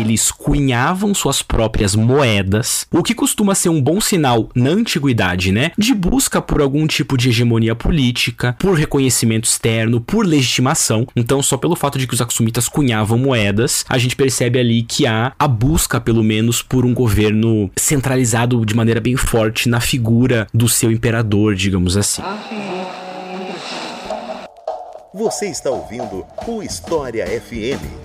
eles cunhavam suas próprias moedas, o que costuma ser um bom sinal na antiguidade, né? De busca por algum tipo de hegemonia política, por reconhecimento externo, por legitimação. Então, só pelo fato de que os Aksumitas cunhavam moedas, a gente percebe ali que há a busca, pelo menos, por um governo centralizado de maneira bem forte na figura do seu imperador, digamos assim. Você está ouvindo o História FM.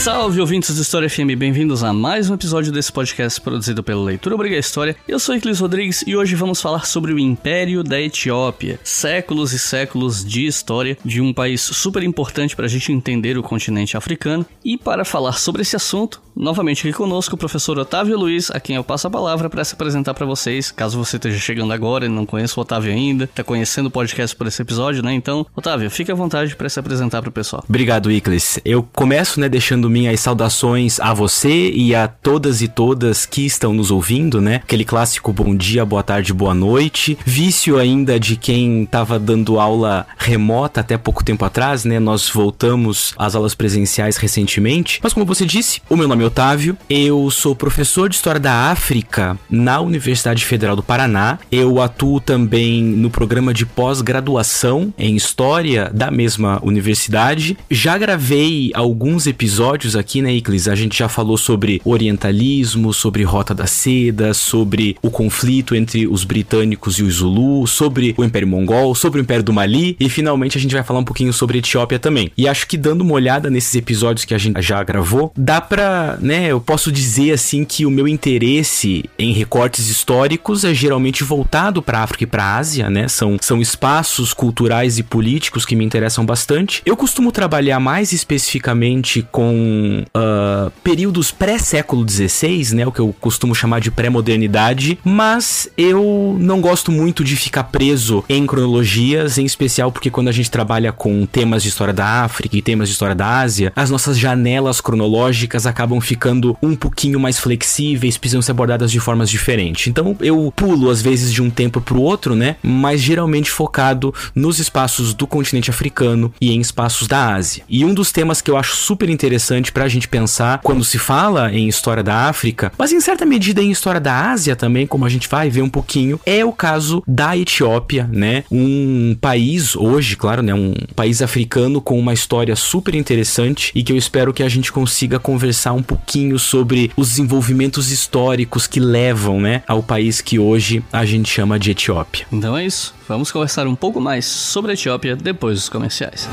Salve ouvintes do História FM, bem-vindos a mais um episódio desse podcast produzido pela Leitura Obriga História. Eu sou Eclis Rodrigues e hoje vamos falar sobre o Império da Etiópia. Séculos e séculos de história de um país super importante para a gente entender o continente africano. E para falar sobre esse assunto, novamente aqui conosco o professor Otávio Luiz, a quem eu passo a palavra para se apresentar para vocês, caso você esteja chegando agora e não conheça o Otávio ainda, está conhecendo o podcast por esse episódio, né? Então, Otávio, fique à vontade para se apresentar para o pessoal. Obrigado, Iclis. Eu começo, né, deixando minhas saudações a você e a todas e todas que estão nos ouvindo, né? Aquele clássico bom dia, boa tarde, boa noite. Vício ainda de quem estava dando aula remota até pouco tempo atrás, né? Nós voltamos às aulas presenciais recentemente. Mas como você disse, o meu nome é Otávio, eu sou professor de História da África na Universidade Federal do Paraná. Eu atuo também no programa de pós-graduação em História da mesma universidade. Já gravei alguns episódios aqui, né, Iclis, a gente já falou sobre orientalismo, sobre Rota da Seda, sobre o conflito entre os britânicos e os Zulu, sobre o Império Mongol, sobre o Império do Mali e finalmente a gente vai falar um pouquinho sobre Etiópia também. E acho que dando uma olhada nesses episódios que a gente já gravou, dá pra, né, eu posso dizer assim que o meu interesse em recortes históricos é geralmente voltado para África e para Ásia, né? São, são espaços culturais e políticos que me interessam bastante. Eu costumo trabalhar mais especificamente com uh, períodos pré-século XVI, né, o que eu costumo chamar de pré-modernidade, mas eu não gosto muito de ficar preso em cronologias, em especial porque quando a gente trabalha com temas de história da África e temas de história da Ásia, as nossas janelas cronológicas acabam ficando um pouquinho mais flexíveis, precisam ser abordadas de formas diferentes. Então eu pulo às vezes de um tempo para o outro, né, mas geralmente focado nos espaços do continente africano e em espaços da Ásia. E um dos temas que eu acho super interessante para a gente pensar quando se fala em história da África, mas em certa medida em história da Ásia também, como a gente vai ver um pouquinho, é o caso da Etiópia, né? Um país hoje, claro, né, um país africano com uma história super interessante e que eu espero que a gente consiga conversar um pouquinho sobre os desenvolvimentos históricos que levam, né, ao país que hoje a gente chama de Etiópia. Então é isso. Vamos conversar um pouco mais sobre a Etiópia depois dos comerciais.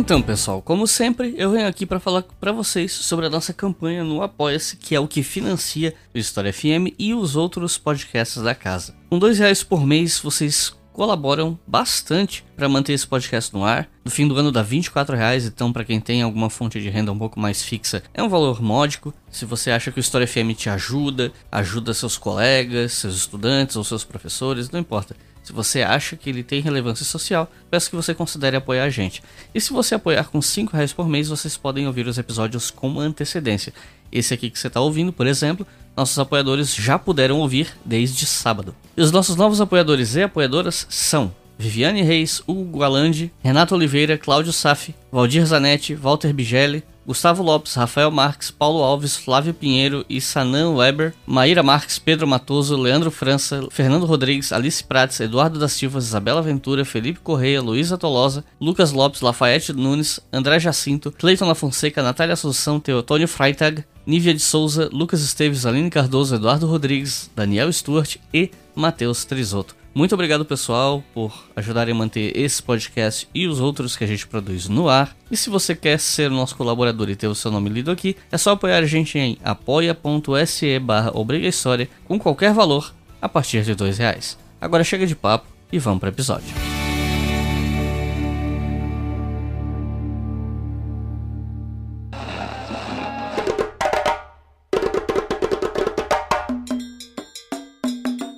Então, pessoal, como sempre, eu venho aqui para falar para vocês sobre a nossa campanha no Apoia-se, que é o que financia o História FM e os outros podcasts da casa. Com dois reais por mês, vocês colaboram bastante para manter esse podcast no ar. No fim do ano dá 24 reais, então para quem tem alguma fonte de renda um pouco mais fixa, é um valor módico. Se você acha que o História FM te ajuda, ajuda seus colegas, seus estudantes ou seus professores, não importa. Se você acha que ele tem relevância social, peço que você considere apoiar a gente. E se você apoiar com 5 reais por mês, vocês podem ouvir os episódios com antecedência. Esse aqui que você está ouvindo, por exemplo, nossos apoiadores já puderam ouvir desde sábado. E os nossos novos apoiadores e apoiadoras são Viviane Reis, Hugo Gualandi, Renato Oliveira, Cláudio Saf, Valdir Zanetti, Walter Bigelli, Gustavo Lopes, Rafael Marques, Paulo Alves, Flávio Pinheiro e Sanan Weber, Maíra Marques, Pedro Matoso, Leandro França, Fernando Rodrigues, Alice Prates, Eduardo da Silva, Isabela Ventura, Felipe Correia, Luísa Tolosa, Lucas Lopes, Lafayette Nunes, André Jacinto, Cleiton La Fonseca, Natália Assunção, Teotônio Freitag, Nívia de Souza, Lucas Esteves, Aline Cardoso, Eduardo Rodrigues, Daniel Stuart e Matheus Trisotto. Muito obrigado, pessoal, por ajudarem a manter esse podcast e os outros que a gente produz no ar. E se você quer ser nosso colaborador e ter o seu nome lido aqui, é só apoiar a gente em apoia.se barra com qualquer valor a partir de dois reais. Agora chega de papo e vamos para o episódio.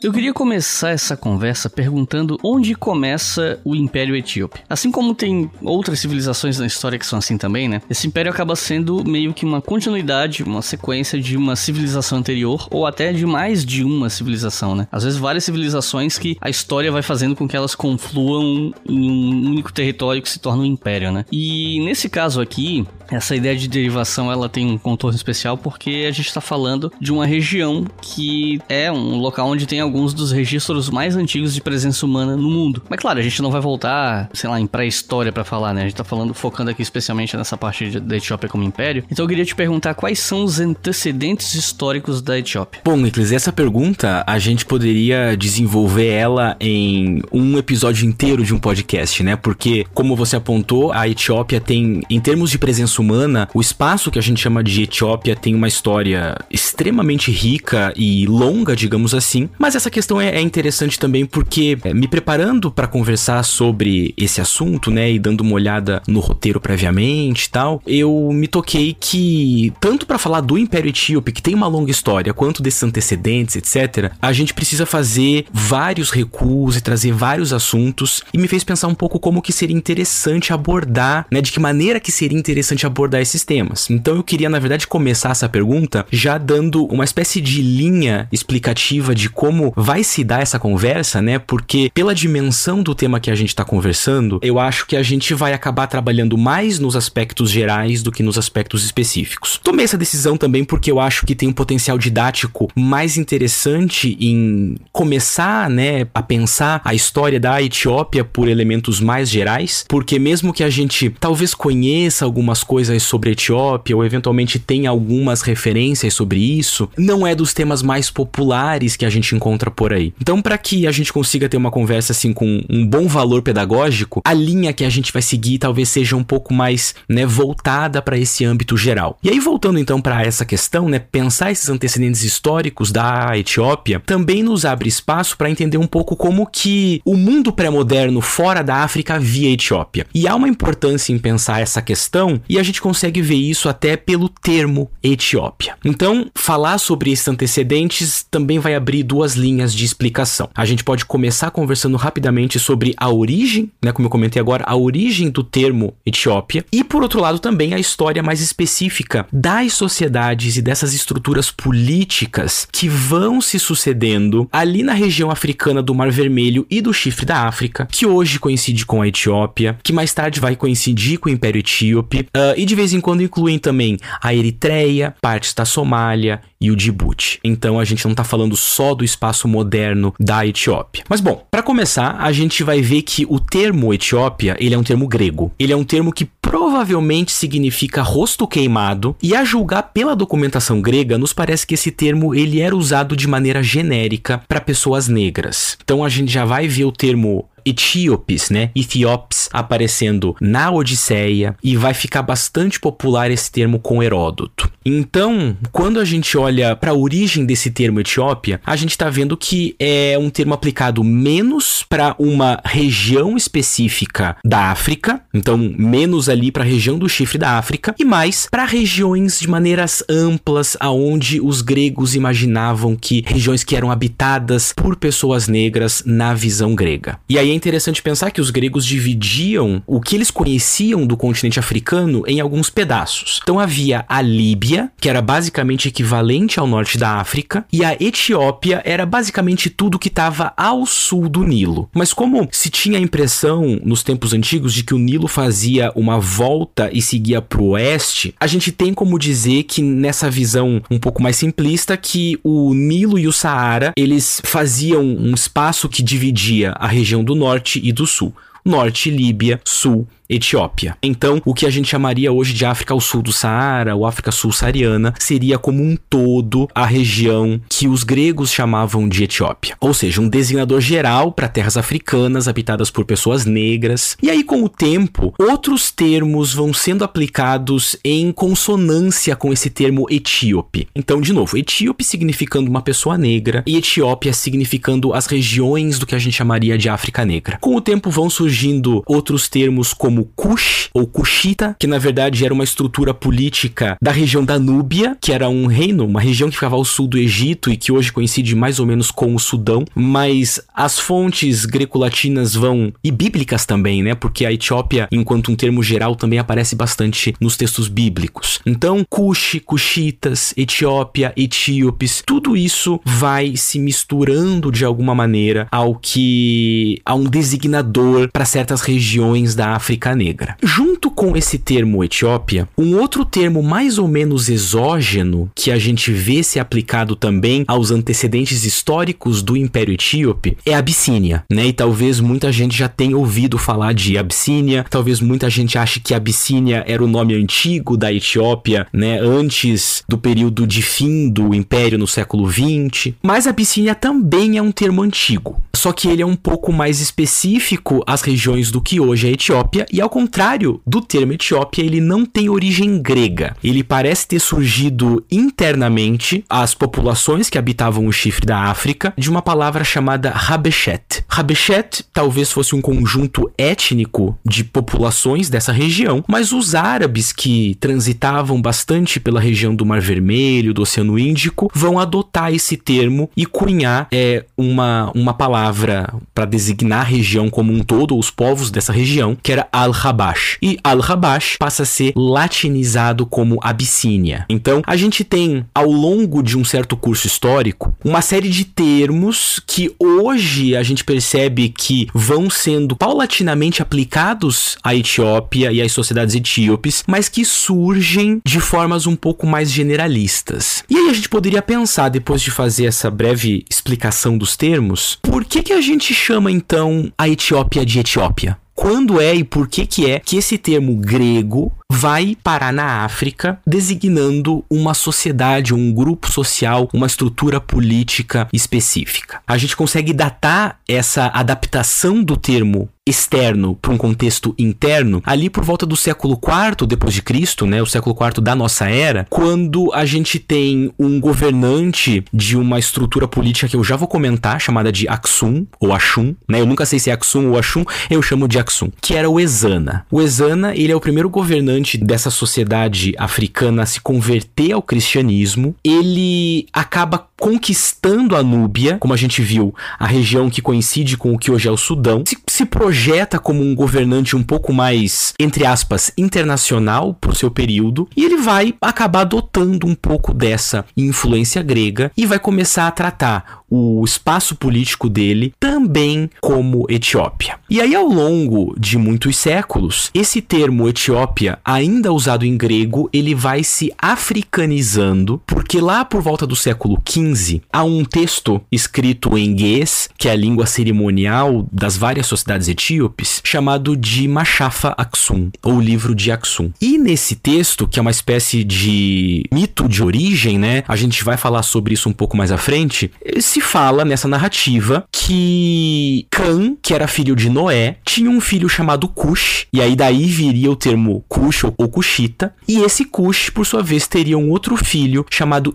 Eu queria começar essa conversa perguntando onde começa o Império Etíope. Assim como tem outras civilizações na história que são assim também, né? Esse império acaba sendo meio que uma continuidade, uma sequência de uma civilização anterior ou até de mais de uma civilização, né? Às vezes várias civilizações que a história vai fazendo com que elas confluam em um único território que se torna um império, né? E nesse caso aqui, essa ideia de derivação ela tem um contorno especial porque a gente está falando de uma região que é um local onde tem alguns dos registros mais antigos de presença humana no mundo. Mas claro, a gente não vai voltar, sei lá, em pré-história para falar, né? A gente tá falando focando aqui especialmente nessa parte da Etiópia como império. Então eu queria te perguntar quais são os antecedentes históricos da Etiópia. Bom, Nicolas, essa pergunta a gente poderia desenvolver ela em um episódio inteiro de um podcast, né? Porque como você apontou, a Etiópia tem em termos de presença humana, o espaço que a gente chama de Etiópia tem uma história extremamente rica e longa, digamos assim. Mas essa questão é, é interessante também porque, é, me preparando para conversar sobre esse assunto, né, e dando uma olhada no roteiro previamente e tal, eu me toquei que, tanto para falar do Império Etíope, que tem uma longa história, quanto desses antecedentes, etc., a gente precisa fazer vários recuos e trazer vários assuntos, e me fez pensar um pouco como que seria interessante abordar, né, de que maneira que seria interessante abordar esses temas. Então eu queria, na verdade, começar essa pergunta já dando uma espécie de linha explicativa de como vai se dar essa conversa, né? Porque pela dimensão do tema que a gente está conversando, eu acho que a gente vai acabar trabalhando mais nos aspectos gerais do que nos aspectos específicos. Tomei essa decisão também porque eu acho que tem um potencial didático mais interessante em começar, né, a pensar a história da Etiópia por elementos mais gerais, porque mesmo que a gente talvez conheça algumas coisas sobre a Etiópia ou eventualmente tenha algumas referências sobre isso, não é dos temas mais populares que a gente encontra por aí. Então, para que a gente consiga ter uma conversa assim com um bom valor pedagógico, a linha que a gente vai seguir talvez seja um pouco mais, né, voltada para esse âmbito geral. E aí voltando então para essa questão, né, pensar esses antecedentes históricos da Etiópia também nos abre espaço para entender um pouco como que o mundo pré-moderno fora da África via Etiópia. E há uma importância em pensar essa questão e a gente consegue ver isso até pelo termo Etiópia. Então, falar sobre esses antecedentes também vai abrir duas linhas de explicação. A gente pode começar conversando rapidamente sobre a origem, né, como eu comentei agora, a origem do termo Etiópia, e por outro lado também a história mais específica das sociedades e dessas estruturas políticas que vão se sucedendo ali na região africana do Mar Vermelho e do Chifre da África, que hoje coincide com a Etiópia, que mais tarde vai coincidir com o Império Etíope, uh, e de vez em quando incluem também a Eritreia, partes da Somália e o Djibouti. Então a gente não está falando só do espaço moderno da Etiópia. Mas bom, para começar, a gente vai ver que o termo Etiópia, ele é um termo grego. Ele é um termo que provavelmente significa rosto queimado, e a julgar pela documentação grega, nos parece que esse termo ele era usado de maneira genérica para pessoas negras. Então a gente já vai ver o termo etíopes, né? Ethiops aparecendo na Odisseia e vai ficar bastante popular esse termo com Heródoto. Então, quando a gente olha para a origem desse termo Etiópia, a gente está vendo que é um termo aplicado menos para uma região específica da África, então menos ali para a região do chifre da África e mais para regiões de maneiras amplas aonde os gregos imaginavam que regiões que eram habitadas por pessoas negras na visão grega. E aí é interessante pensar que os gregos dividiam o que eles conheciam do continente africano em alguns pedaços. Então havia a Líbia, que era basicamente equivalente ao norte da África, e a Etiópia era basicamente tudo que estava ao sul do Nilo. Mas como se tinha a impressão nos tempos antigos de que o Nilo fazia uma volta e seguia para o oeste, a gente tem como dizer que nessa visão um pouco mais simplista que o Nilo e o Saara, eles faziam um espaço que dividia a região do norte e do sul. Norte, Líbia, Sul, Etiópia. Então, o que a gente chamaria hoje de África ao sul do Saara, ou África subsaariana, seria como um todo a região que os gregos chamavam de Etiópia. Ou seja, um designador geral para terras africanas habitadas por pessoas negras. E aí, com o tempo, outros termos vão sendo aplicados em consonância com esse termo etíope. Então, de novo, etíope significando uma pessoa negra e Etiópia significando as regiões do que a gente chamaria de África Negra. Com o tempo vão surgindo outros termos como como Kush ou Kushita, que na verdade era uma estrutura política da região da Núbia, que era um reino, uma região que ficava ao sul do Egito e que hoje coincide mais ou menos com o Sudão, mas as fontes greco-latinas vão e bíblicas também, né? Porque a Etiópia, enquanto um termo geral, também aparece bastante nos textos bíblicos. Então, Cush, Cushitas, Etiópia, etíopes, tudo isso vai se misturando de alguma maneira ao que a um designador para certas regiões da África Negra. Junto com esse termo Etiópia, um outro termo mais ou menos exógeno que a gente vê ser aplicado também aos antecedentes históricos do Império Etíope é Abissínia, né? E talvez muita gente já tenha ouvido falar de Abissínia, talvez muita gente ache que Abissínia era o nome antigo da Etiópia, né? Antes do período de fim do Império no século 20. Mas Abissínia também é um termo antigo, só que ele é um pouco mais específico às regiões do que hoje é a Etiópia, e ao contrário do termo Etiópia, ele não tem origem grega. Ele parece ter surgido internamente às populações que habitavam o chifre da África de uma palavra chamada Rabeshet. Rabeshet talvez fosse um conjunto étnico de populações dessa região, mas os árabes que transitavam bastante pela região do Mar Vermelho, do Oceano Índico, vão adotar esse termo e cunhar é, uma, uma palavra para designar a região como um todo, os povos dessa região, que era Al-Habash. E Al-Habash passa a ser latinizado como Abissínia. Então, a gente tem, ao longo de um certo curso histórico, uma série de termos que hoje a gente percebe que vão sendo paulatinamente aplicados à Etiópia e às sociedades etíopes, mas que surgem de formas um pouco mais generalistas. E aí a gente poderia pensar, depois de fazer essa breve explicação dos termos, por que, que a gente chama então a Etiópia de Etiópia? Quando é e por que que é que esse termo grego vai parar na África, designando uma sociedade, um grupo social, uma estrutura política específica. A gente consegue datar essa adaptação do termo externo para um contexto interno ali por volta do século IV depois de Cristo, né, o século IV da nossa era, quando a gente tem um governante de uma estrutura política que eu já vou comentar, chamada de Aksum ou Ashum, né? Eu nunca sei se é Aksum ou Ashum, eu chamo de Aksum, que era o Ezana. O Ezana, ele é o primeiro governante dessa sociedade africana se converter ao cristianismo. Ele acaba conquistando a Núbia, como a gente viu, a região que coincide com o que hoje é o Sudão, se, se projeta como um governante um pouco mais, entre aspas, internacional pro seu período, e ele vai acabar adotando um pouco dessa influência grega e vai começar a tratar o espaço político dele também como Etiópia. E aí, ao longo de muitos séculos, esse termo Etiópia, ainda usado em grego, ele vai se africanizando, porque lá por volta do século XV, há um texto escrito em Guês, que é a língua cerimonial das várias sociedades etíopes, chamado de Machafa Aksum, ou livro de Aksum. E nesse texto, que é uma espécie de mito de origem, né? A gente vai falar sobre isso um pouco mais à frente. Se fala nessa narrativa que Cã, que era filho de Noé, tinha um filho chamado Cush, e aí daí viria o termo Cush ou Cushita, e esse Cush, por sua vez, teria um outro filho chamado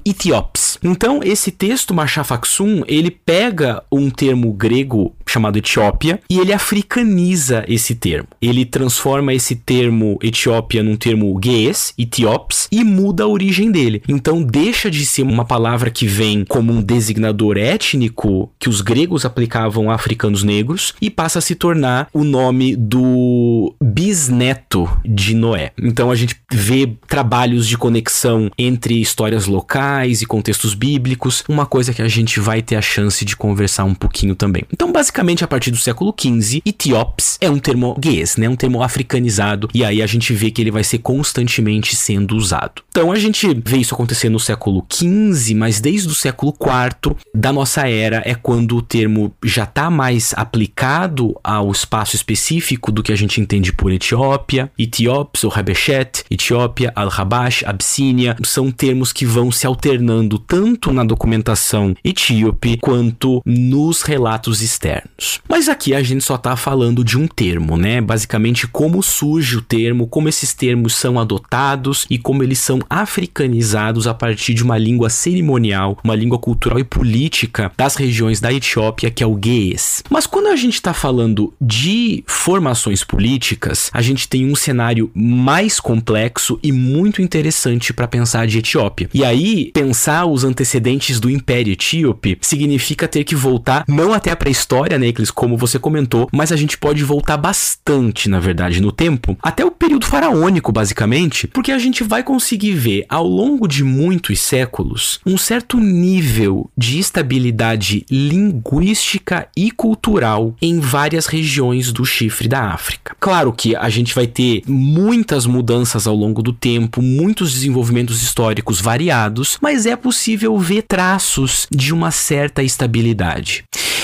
Então, esse texto Machafaxum, ele pega um termo grego chamado Etiópia e ele africaniza esse termo. Ele transforma esse termo Etiópia num termo Gees, Ethiops, e muda a origem dele. Então, deixa de ser uma palavra que vem como um designador étnico que os gregos aplicavam a africanos negros e passa a se tornar o nome do bisneto de Noé. Então, a gente vê trabalhos de conexão entre histórias locais e contextos bíblicos, uma coisa que a gente vai ter a chance de conversar um pouquinho também. Então, basicamente, a partir do século XV, Ethiops é um termo guês, né? Um termo africanizado, e aí a gente vê que ele vai ser constantemente sendo usado. Então, a gente vê isso acontecer no século XV, mas desde o século IV da nossa era é quando o termo já está mais aplicado ao espaço específico do que a gente entende por Etiópia, Ethiops ou Habeshet, Etiópia, Al-Habash, Abissínia, são termos que vão se alternando tanto na documentação etíope quanto nos relatos externos. Mas aqui a gente só está falando de um termo, né? Basicamente como surge o termo, como esses termos são adotados e como eles são africanizados a partir de uma língua cerimonial, uma língua cultural e política das regiões da Etiópia, que é o Ge'ez. Mas quando a gente está falando de formações políticas, a gente tem um cenário mais complexo e muito interessante para pensar de Etiópia. E aí, pensar os antecedentes do Império Etíope significa ter que voltar não até a pré-história, né, como você comentou, mas a gente pode voltar bastante, na verdade, no tempo, até o período faraônico, basicamente, porque a gente vai conseguir ver ao longo de muitos séculos um certo nível de estabilidade linguística e cultural em várias regiões do chifre da África. Claro que a gente vai ter muitas mudanças ao longo do tempo, muitos desenvolvimentos históricos variados, mas é possível ver traços de uma certa estabilidade.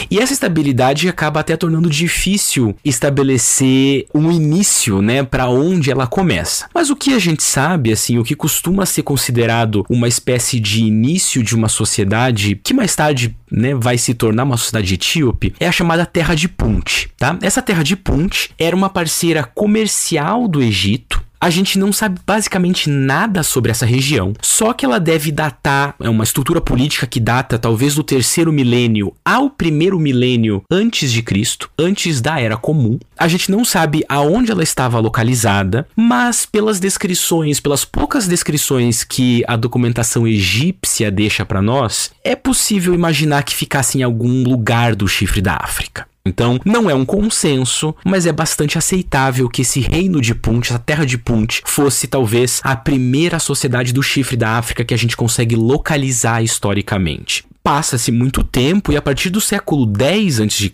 E essa estabilidade acaba até tornando difícil estabelecer um início, né, para onde ela começa. Mas o que a gente sabe, assim, o que costuma ser considerado uma espécie de início de uma sociedade que mais tarde, né, vai se tornar uma sociedade etíope, é a chamada Terra de Punt, tá? Essa Terra de Punt era uma parceira comercial do Egito a gente não sabe basicamente nada sobre essa região, só que ela deve datar, é uma estrutura política que data talvez do terceiro milênio ao primeiro milênio antes de Cristo, antes da Era Comum. A gente não sabe aonde ela estava localizada, mas pelas descrições, pelas poucas descrições que a documentação egípcia deixa para nós, é possível imaginar que ficasse em algum lugar do chifre da África. Então, não é um consenso, mas é bastante aceitável que esse reino de Punt, essa terra de Punt, fosse talvez a primeira sociedade do chifre da África que a gente consegue localizar historicamente. Passa-se muito tempo e a partir do século 10 a.C.,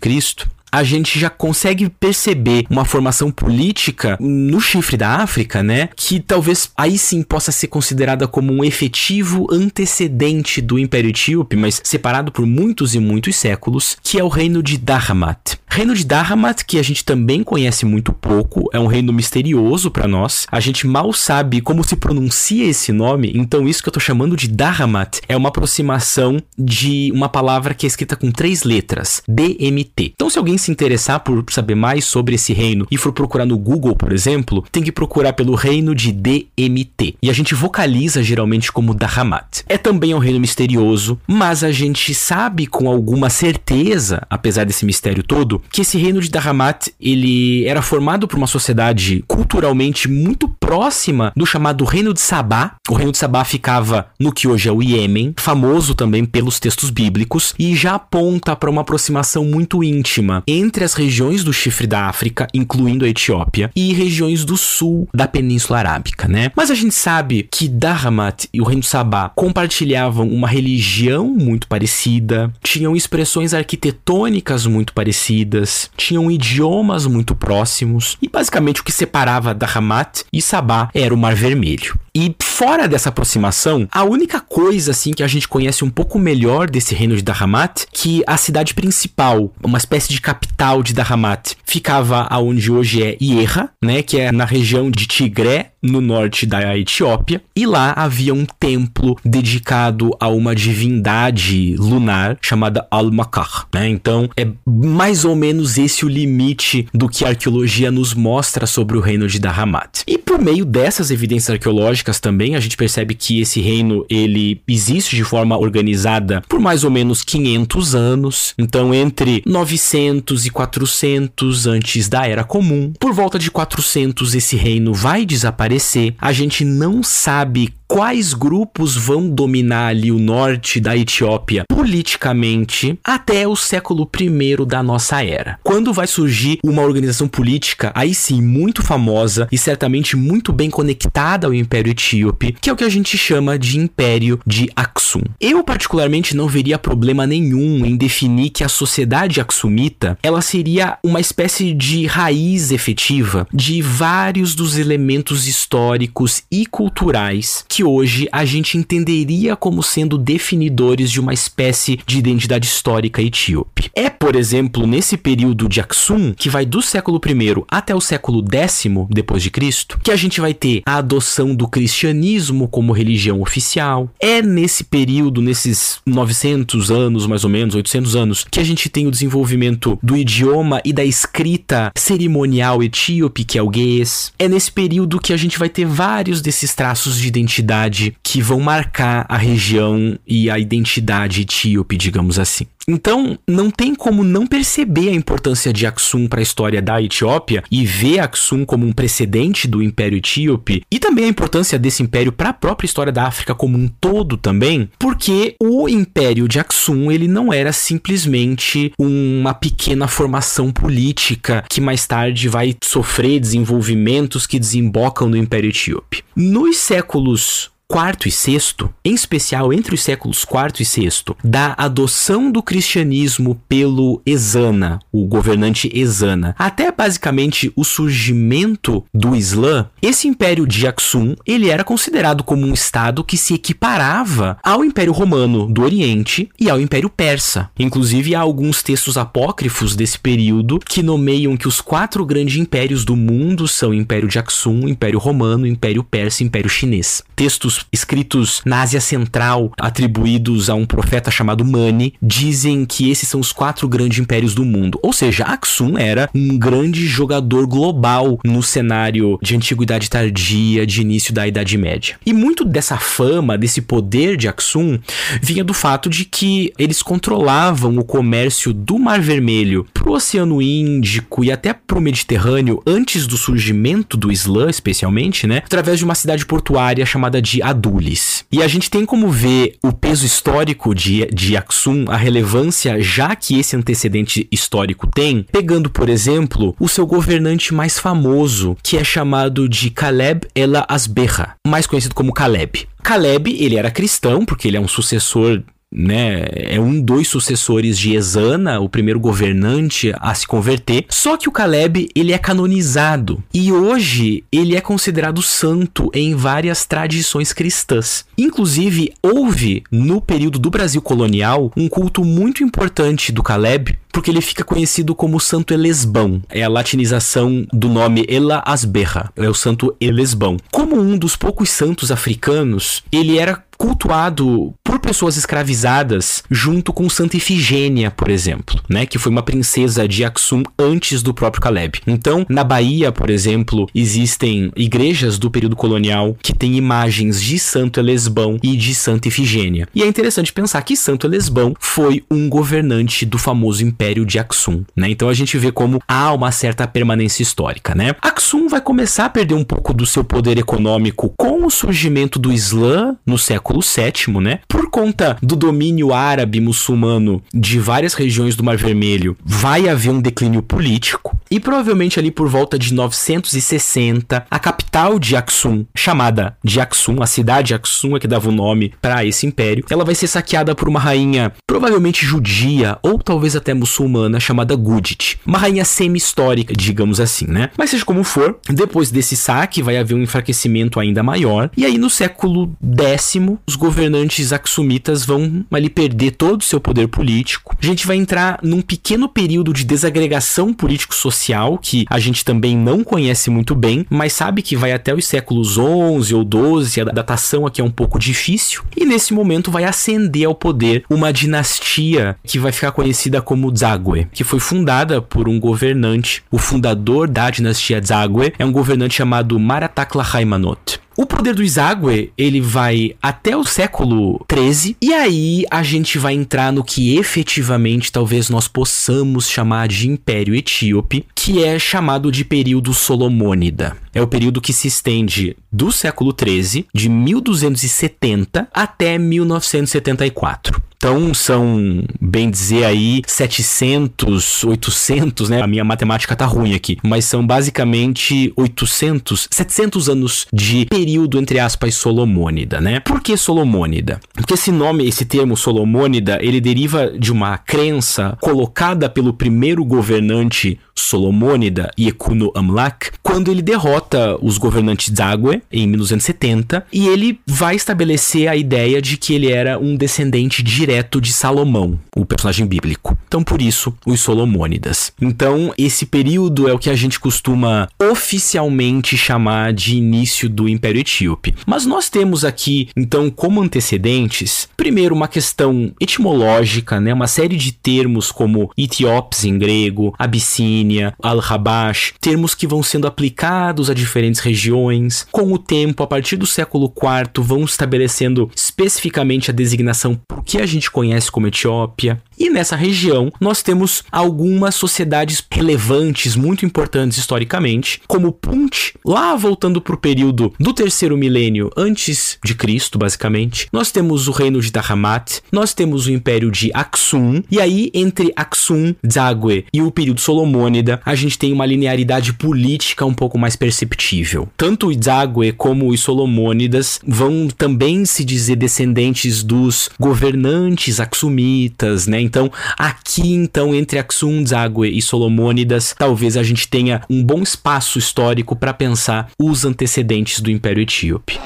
a gente já consegue perceber uma formação política no chifre da África, né? Que talvez aí sim possa ser considerada como um efetivo antecedente do Império Etíope, mas separado por muitos e muitos séculos, que é o reino de Dahramat. Reino de Dahramat, que a gente também conhece muito pouco, é um reino misterioso para nós. A gente mal sabe como se pronuncia esse nome, então isso que eu tô chamando de Dahramat é uma aproximação de uma palavra que é escrita com três letras, DMT. Então se alguém se interessar por saber mais sobre esse reino e for procurar no Google, por exemplo, tem que procurar pelo reino de DMT. E a gente vocaliza geralmente como Dahramat. É também um reino misterioso, mas a gente sabe com alguma certeza, apesar desse mistério todo, que esse reino de Dahramat ele era formado por uma sociedade culturalmente muito próxima do chamado reino de Sabá. O reino de Sabá ficava no que hoje é o Iêmen, famoso também pelos textos bíblicos e já aponta para uma aproximação muito íntima entre as regiões do chifre da África, incluindo a Etiópia, e regiões do sul da Península Arábica, né? Mas a gente sabe que Dahramat e o reino Sabá compartilhavam uma religião muito parecida, tinham expressões arquitetônicas muito parecidas, tinham idiomas muito próximos, e basicamente o que separava Dahramat e Sabá era o Mar Vermelho. E fora dessa aproximação, a única coisa assim que a gente conhece um pouco melhor desse reino de Dahramat, que a cidade principal, uma espécie de capital de Dahramat, ficava aonde hoje é Ierra, né, que é na região de Tigré, no norte da Etiópia, e lá havia um templo dedicado a uma divindade lunar chamada Al-Makar, né? Então, é mais ou menos esse o limite do que a arqueologia nos mostra sobre o reino de Dahramat. E por meio dessas evidências arqueológicas também, a gente percebe que esse reino ele existe de forma organizada por mais ou menos 500 anos. Então, entre 900 e 400 antes da Era Comum, por volta de 400 esse reino vai desaparecer. A gente não sabe quais grupos vão dominar ali o norte da Etiópia politicamente até o século I da nossa era. Quando vai surgir uma organização política, aí sim, muito famosa e certamente muito bem conectada ao Império Etíope, que é o que a gente chama de Império de Aksum. Eu particularmente não veria problema nenhum em definir que a sociedade aksumita, ela seria uma espécie de raiz efetiva de vários dos elementos históricos e culturais que que hoje a gente entenderia como sendo definidores de uma espécie de identidade histórica etíope. É, por exemplo, nesse período de Aksum, que vai do século I até o século X depois de Cristo, que a gente vai ter a adoção do cristianismo como religião oficial. É nesse período, nesses 900 anos, mais ou menos, 800 anos, que a gente tem o desenvolvimento do idioma e da escrita cerimonial etíope, que é o guês. É nesse período que a gente vai ter vários desses traços de identidade que vão marcar a região e a identidade etíope, digamos assim. Então, não tem como não perceber a importância de Aksum para a história da Etiópia e ver Aksum como um precedente do Império Etíope e também a importância desse império para a própria história da África como um todo também, porque o Império de Aksum ele não era simplesmente uma pequena formação política que mais tarde vai sofrer desenvolvimentos que desembocam no Império Etíope. Nos séculos quarto e sexto, em especial entre os séculos quarto e sexto, da adoção do cristianismo pelo Ezana, o governante Ezana, até basicamente o surgimento do Islã, esse império de Aksum, ele era considerado como um estado que se equiparava ao Império Romano do Oriente e ao Império Persa. Inclusive há alguns textos apócrifos desse período que nomeiam que os quatro grandes impérios do mundo são Império de Aksum, Império Romano, Império Persa e Império Chinês. Textos escritos na Ásia Central, atribuídos a um profeta chamado Mani, dizem que esses são os quatro grandes impérios do mundo. Ou seja, Aksum era um grande jogador global no cenário de antiguidade tardia, de início da Idade Média. E muito dessa fama, desse poder de Aksum, vinha do fato de que eles controlavam o comércio do Mar Vermelho para o Oceano Índico e até para o Mediterrâneo antes do surgimento do Islã, especialmente, né? Através de uma cidade portuária chamada de Adulis. E a gente tem como ver o peso histórico de, de Aksum, a relevância já que esse antecedente histórico tem, pegando, por exemplo, o seu governante mais famoso, que é chamado de Caleb Ela Asberra, mais conhecido como Caleb. Caleb, ele era cristão, porque ele é um sucessor né, é um dos sucessores de Ezana, o primeiro governante a se converter. Só que o Caleb, ele é canonizado e hoje ele é considerado santo em várias tradições cristãs. Inclusive, houve no período do Brasil colonial um culto muito importante do Caleb, porque ele fica conhecido como Santo Elesbão. É a latinização do nome Ela Asberra, é o Santo Elesbão. Como um dos poucos santos africanos, ele era cultuado por pessoas escravizadas junto com Santa Ifigênia, por exemplo, né, que foi uma princesa de Aksum antes do próprio Caleb. Então, na Bahia, por exemplo, existem igrejas do período colonial que têm imagens de Santo Elesbão e de Santa Ifigênia. E é interessante pensar que Santo Elesbão foi um governante do famoso Império de Aksum, né? Então a gente vê como há uma certa permanência histórica, né? Aksum vai começar a perder um pouco do seu poder econômico com o surgimento do Islã no século século VII, né? Por conta do domínio árabe muçulmano de várias regiões do Mar Vermelho, vai haver um declínio político. E provavelmente ali por volta de 960, a capital de Aksum, chamada de Aksum, a cidade de Aksum é que dava o nome para esse império, ela vai ser saqueada por uma rainha provavelmente judia ou talvez até muçulmana chamada Gudit. Uma rainha semi-histórica, digamos assim, né? Mas seja como for, depois desse saque vai haver um enfraquecimento ainda maior. E aí no século X, os governantes aksumitas vão ali perder todo o seu poder político. A gente vai entrar num pequeno período de desagregação político-social social que a gente também não conhece muito bem, mas sabe que vai até os séculos 11 ou 12, a datação aqui é um pouco difícil, e nesse momento vai ascender ao poder uma dinastia que vai ficar conhecida como Zagwe, que foi fundada por um governante. O fundador da dinastia Zagwe é um governante chamado Maratakla Haimanot. O poder do Izagwe, ele vai até o século 13 e aí a gente vai entrar no que efetivamente talvez nós possamos chamar de Império Etíope, que é chamado de período Solomônida. É o período que se estende do século 13, de 1270 até 1974. Então são, bem dizer aí, 700, 800, né? A minha matemática tá ruim aqui, mas são basicamente 800, 700 anos de período entre aspas solomônida, né? Por que solomônida? Porque esse nome, esse termo solomônida, ele deriva de uma crença colocada pelo primeiro governante Solomônida e Ekuno Amlak, quando ele derrota os governantes Zagwe em 1970 e ele vai estabelecer a ideia de que ele era um descendente direto de Salomão, o personagem bíblico. Então, por isso, os Solomônidas. Então, esse período é o que a gente costuma oficialmente chamar de início do Império Etíope. Mas nós temos aqui, então, como antecedentes, primeiro uma questão etimológica, né? Uma série de termos como Etiopes em grego, Abissínia, Al-Rabash, termos que vão sendo aplicados a diferentes regiões. Com o tempo, a partir do século IV, vão estabelecendo especificamente a designação por que a gente conhece como Etiópia. E nessa região, nós temos algumas sociedades relevantes, muito importantes historicamente, como Punt, lá voltando para o período do terceiro milênio antes de Cristo, basicamente. Nós temos o reino de Dahamat, nós temos o império de Aksum, e aí entre Aksum, Zagwe e o período Solomônida, a gente tem uma linearidade política um pouco mais perceptível. Tanto o Zagwe como os Solomônidas vão também se dizer descendentes dos governantes aksumitas, né? Então, aqui então entre Aksum, Zagwe e Solomônidas, talvez a gente tenha um bom espaço histórico para pensar os antecedentes do Império Etíope.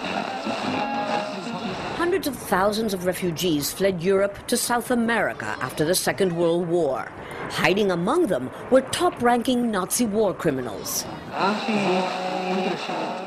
Thousands of refugees fled Europe to South America after the Second World War. Hiding among them were top ranking Nazi war criminals.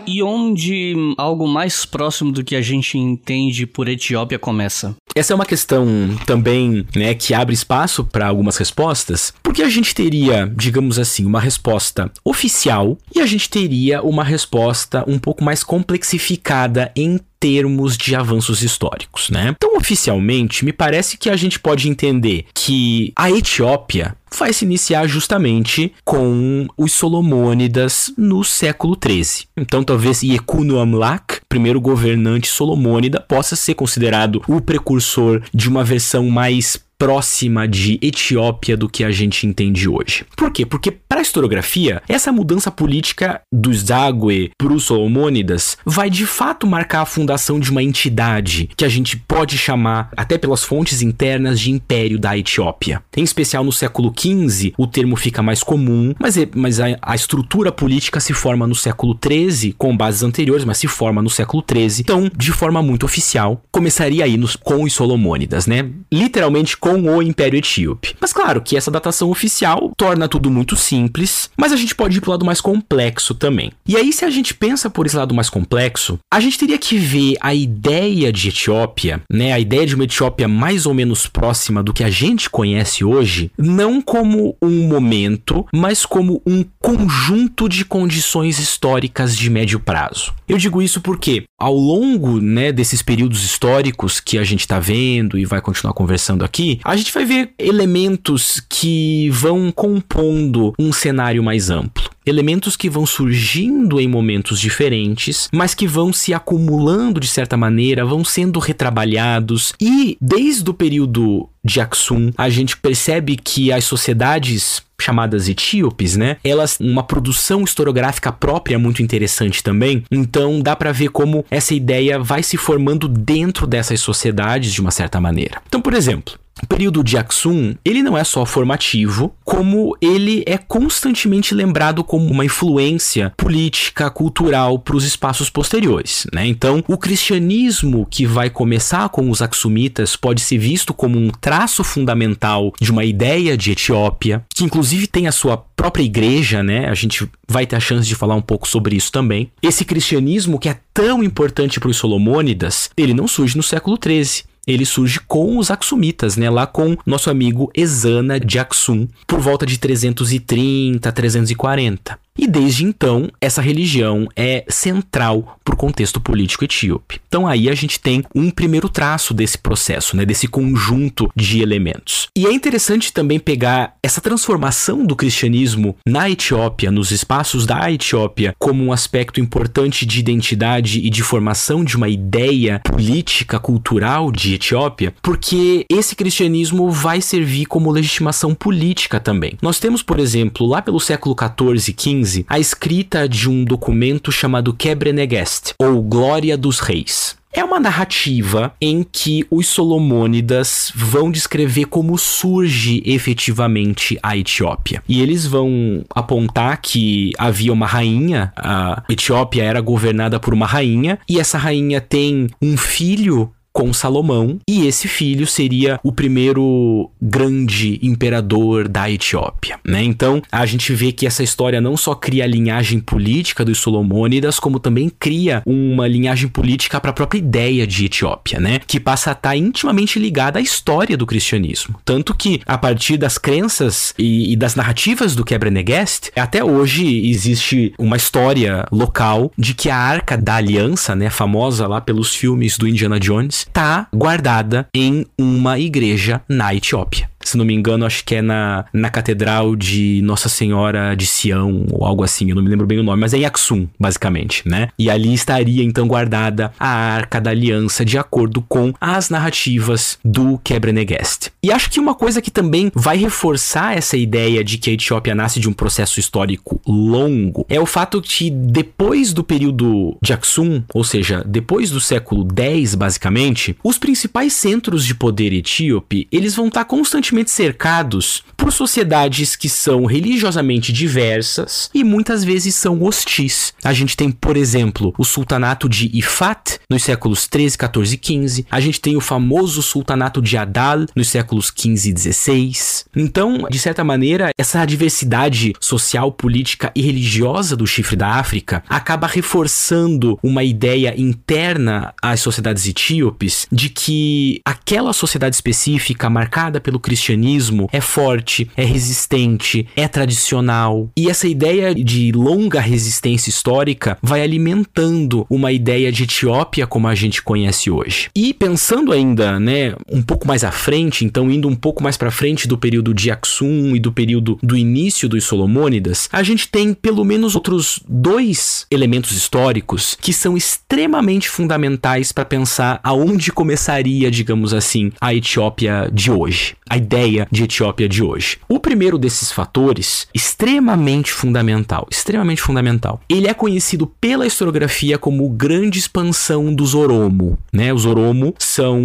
E onde algo mais próximo do que a gente entende por Etiópia começa? Essa é uma questão também, né, que abre espaço para algumas respostas, porque a gente teria, digamos assim, uma resposta oficial e a gente teria uma resposta um pouco mais complexificada em termos de avanços históricos, né? Então, oficialmente, me parece que a gente pode entender que a Etiópia vai se iniciar justamente com os Solomônidas no século XIII. Então, talvez Yekunu Amlak, primeiro governante solomônida, possa ser considerado o precursor de uma versão mais próxima de Etiópia do que a gente entende hoje. Por quê? Porque para a historiografia, essa mudança política dos Zagwe para os Solomônidas vai de fato marcar a fundação de uma entidade que a gente pode chamar, até pelas fontes internas, de Império da Etiópia. Em especial no século XV, o termo fica mais comum, mas, é, mas a, a estrutura política se forma no século XIII, com bases anteriores, mas se forma no século XIII. Então, de forma muito oficial, começaria aí nos, com os Solomônidas, né? Literalmente com o Império Etíope. Mas claro que essa datação oficial torna tudo muito simples, mas a gente pode ir para o lado mais complexo também. E aí, se a gente pensa por esse lado mais complexo, a gente teria que ver a ideia de Etiópia, né, a ideia de uma Etiópia mais ou menos próxima do que a gente conhece hoje, não como um momento, mas como um conjunto de condições históricas de médio prazo. Eu digo isso porque ao longo, né, desses períodos históricos que a gente está vendo e vai continuar conversando aqui, a gente vai ver elementos que vão compondo um cenário mais amplo elementos que vão surgindo em momentos diferentes, mas que vão se acumulando de certa maneira, vão sendo retrabalhados e desde o período de Aksum, a gente percebe que as sociedades chamadas etíopes, né? Elas uma produção historiográfica própria muito interessante também. Então dá para ver como essa ideia vai se formando dentro dessas sociedades de uma certa maneira. Então, por exemplo, período de Aksum, ele não é só formativo, como ele é constantemente lembrado como uma influência política, cultural para os espaços posteriores, né? Então, o cristianismo que vai começar com os Aksumitas pode ser visto como um traço fundamental de uma ideia de Etiópia, que inclusive tem a sua própria igreja, né? A gente vai ter a chance de falar um pouco sobre isso também. Esse cristianismo que é tão importante para os Solomônidas, ele não surge no século 13 ele surge com os Aksumitas, né? Lá com nosso amigo Ezana de Aksum, por volta de 330, 340. E desde então, essa religião é central para o contexto político etíope. Então aí a gente tem um primeiro traço desse processo, né, desse conjunto de elementos. E é interessante também pegar essa transformação do cristianismo na Etiópia, nos espaços da Etiópia, como um aspecto importante de identidade e de formação de uma ideia política, cultural de Etiópia, porque esse cristianismo vai servir como legitimação política também. Nós temos, por exemplo, lá pelo século 14 e 15, a escrita de um documento chamado Quebrenegest, ou Glória dos Reis. É uma narrativa em que os Solomônidas vão descrever como surge efetivamente a Etiópia. E eles vão apontar que havia uma rainha, a Etiópia era governada por uma rainha, e essa rainha tem um filho com Salomão, e esse filho seria o primeiro grande imperador da Etiópia, né? Então, a gente vê que essa história não só cria a linhagem política dos Solomônidas, como também cria uma linhagem política para a própria ideia de Etiópia, né? Que passa a estar tá intimamente ligada à história do cristianismo. Tanto que, a partir das crenças e, e das narrativas do Quebra-Negest, até hoje existe uma história local de que a Arca da Aliança, né, famosa lá pelos filmes do Indiana Jones, tá guardada em uma igreja na Etiópia se não me engano, acho que é na, na Catedral de Nossa Senhora de Sião, ou algo assim, eu não me lembro bem o nome, mas é em Aksum, basicamente, né? E ali estaria então guardada a Arca da Aliança, de acordo com as narrativas do Quebra-Negest. E acho que uma coisa que também vai reforçar essa ideia de que a Etiópia nasce de um processo histórico longo é o fato que depois do período de Aksum, ou seja, depois do século X, basicamente, os principais centros de poder etíope, eles vão estar constantemente constantemente cercados por sociedades que são religiosamente diversas e muitas vezes são hostis. A gente tem, por exemplo, o sultanato de Ifat nos séculos 13, 14 e 15. A gente tem o famoso sultanato de Adal nos séculos 15 e 16. Então, de certa maneira, essa diversidade social, política e religiosa do chifre da África acaba reforçando uma ideia interna às sociedades etíopes de que aquela sociedade específica marcada pelo cristianismo cristianismo é forte, é resistente, é tradicional. E essa ideia de longa resistência histórica vai alimentando uma ideia de Etiópia como a gente conhece hoje. E pensando ainda, né, um pouco mais à frente, então indo um pouco mais para frente do período de Aksum e do período do início dos Solomônidas, a gente tem pelo menos outros dois elementos históricos que são extremamente fundamentais para pensar aonde começaria, digamos assim, a Etiópia de hoje. A ideia de Etiópia de hoje. O primeiro desses fatores, extremamente fundamental, extremamente fundamental, ele é conhecido pela historiografia como grande expansão dos Oromo. Né? Os Oromo são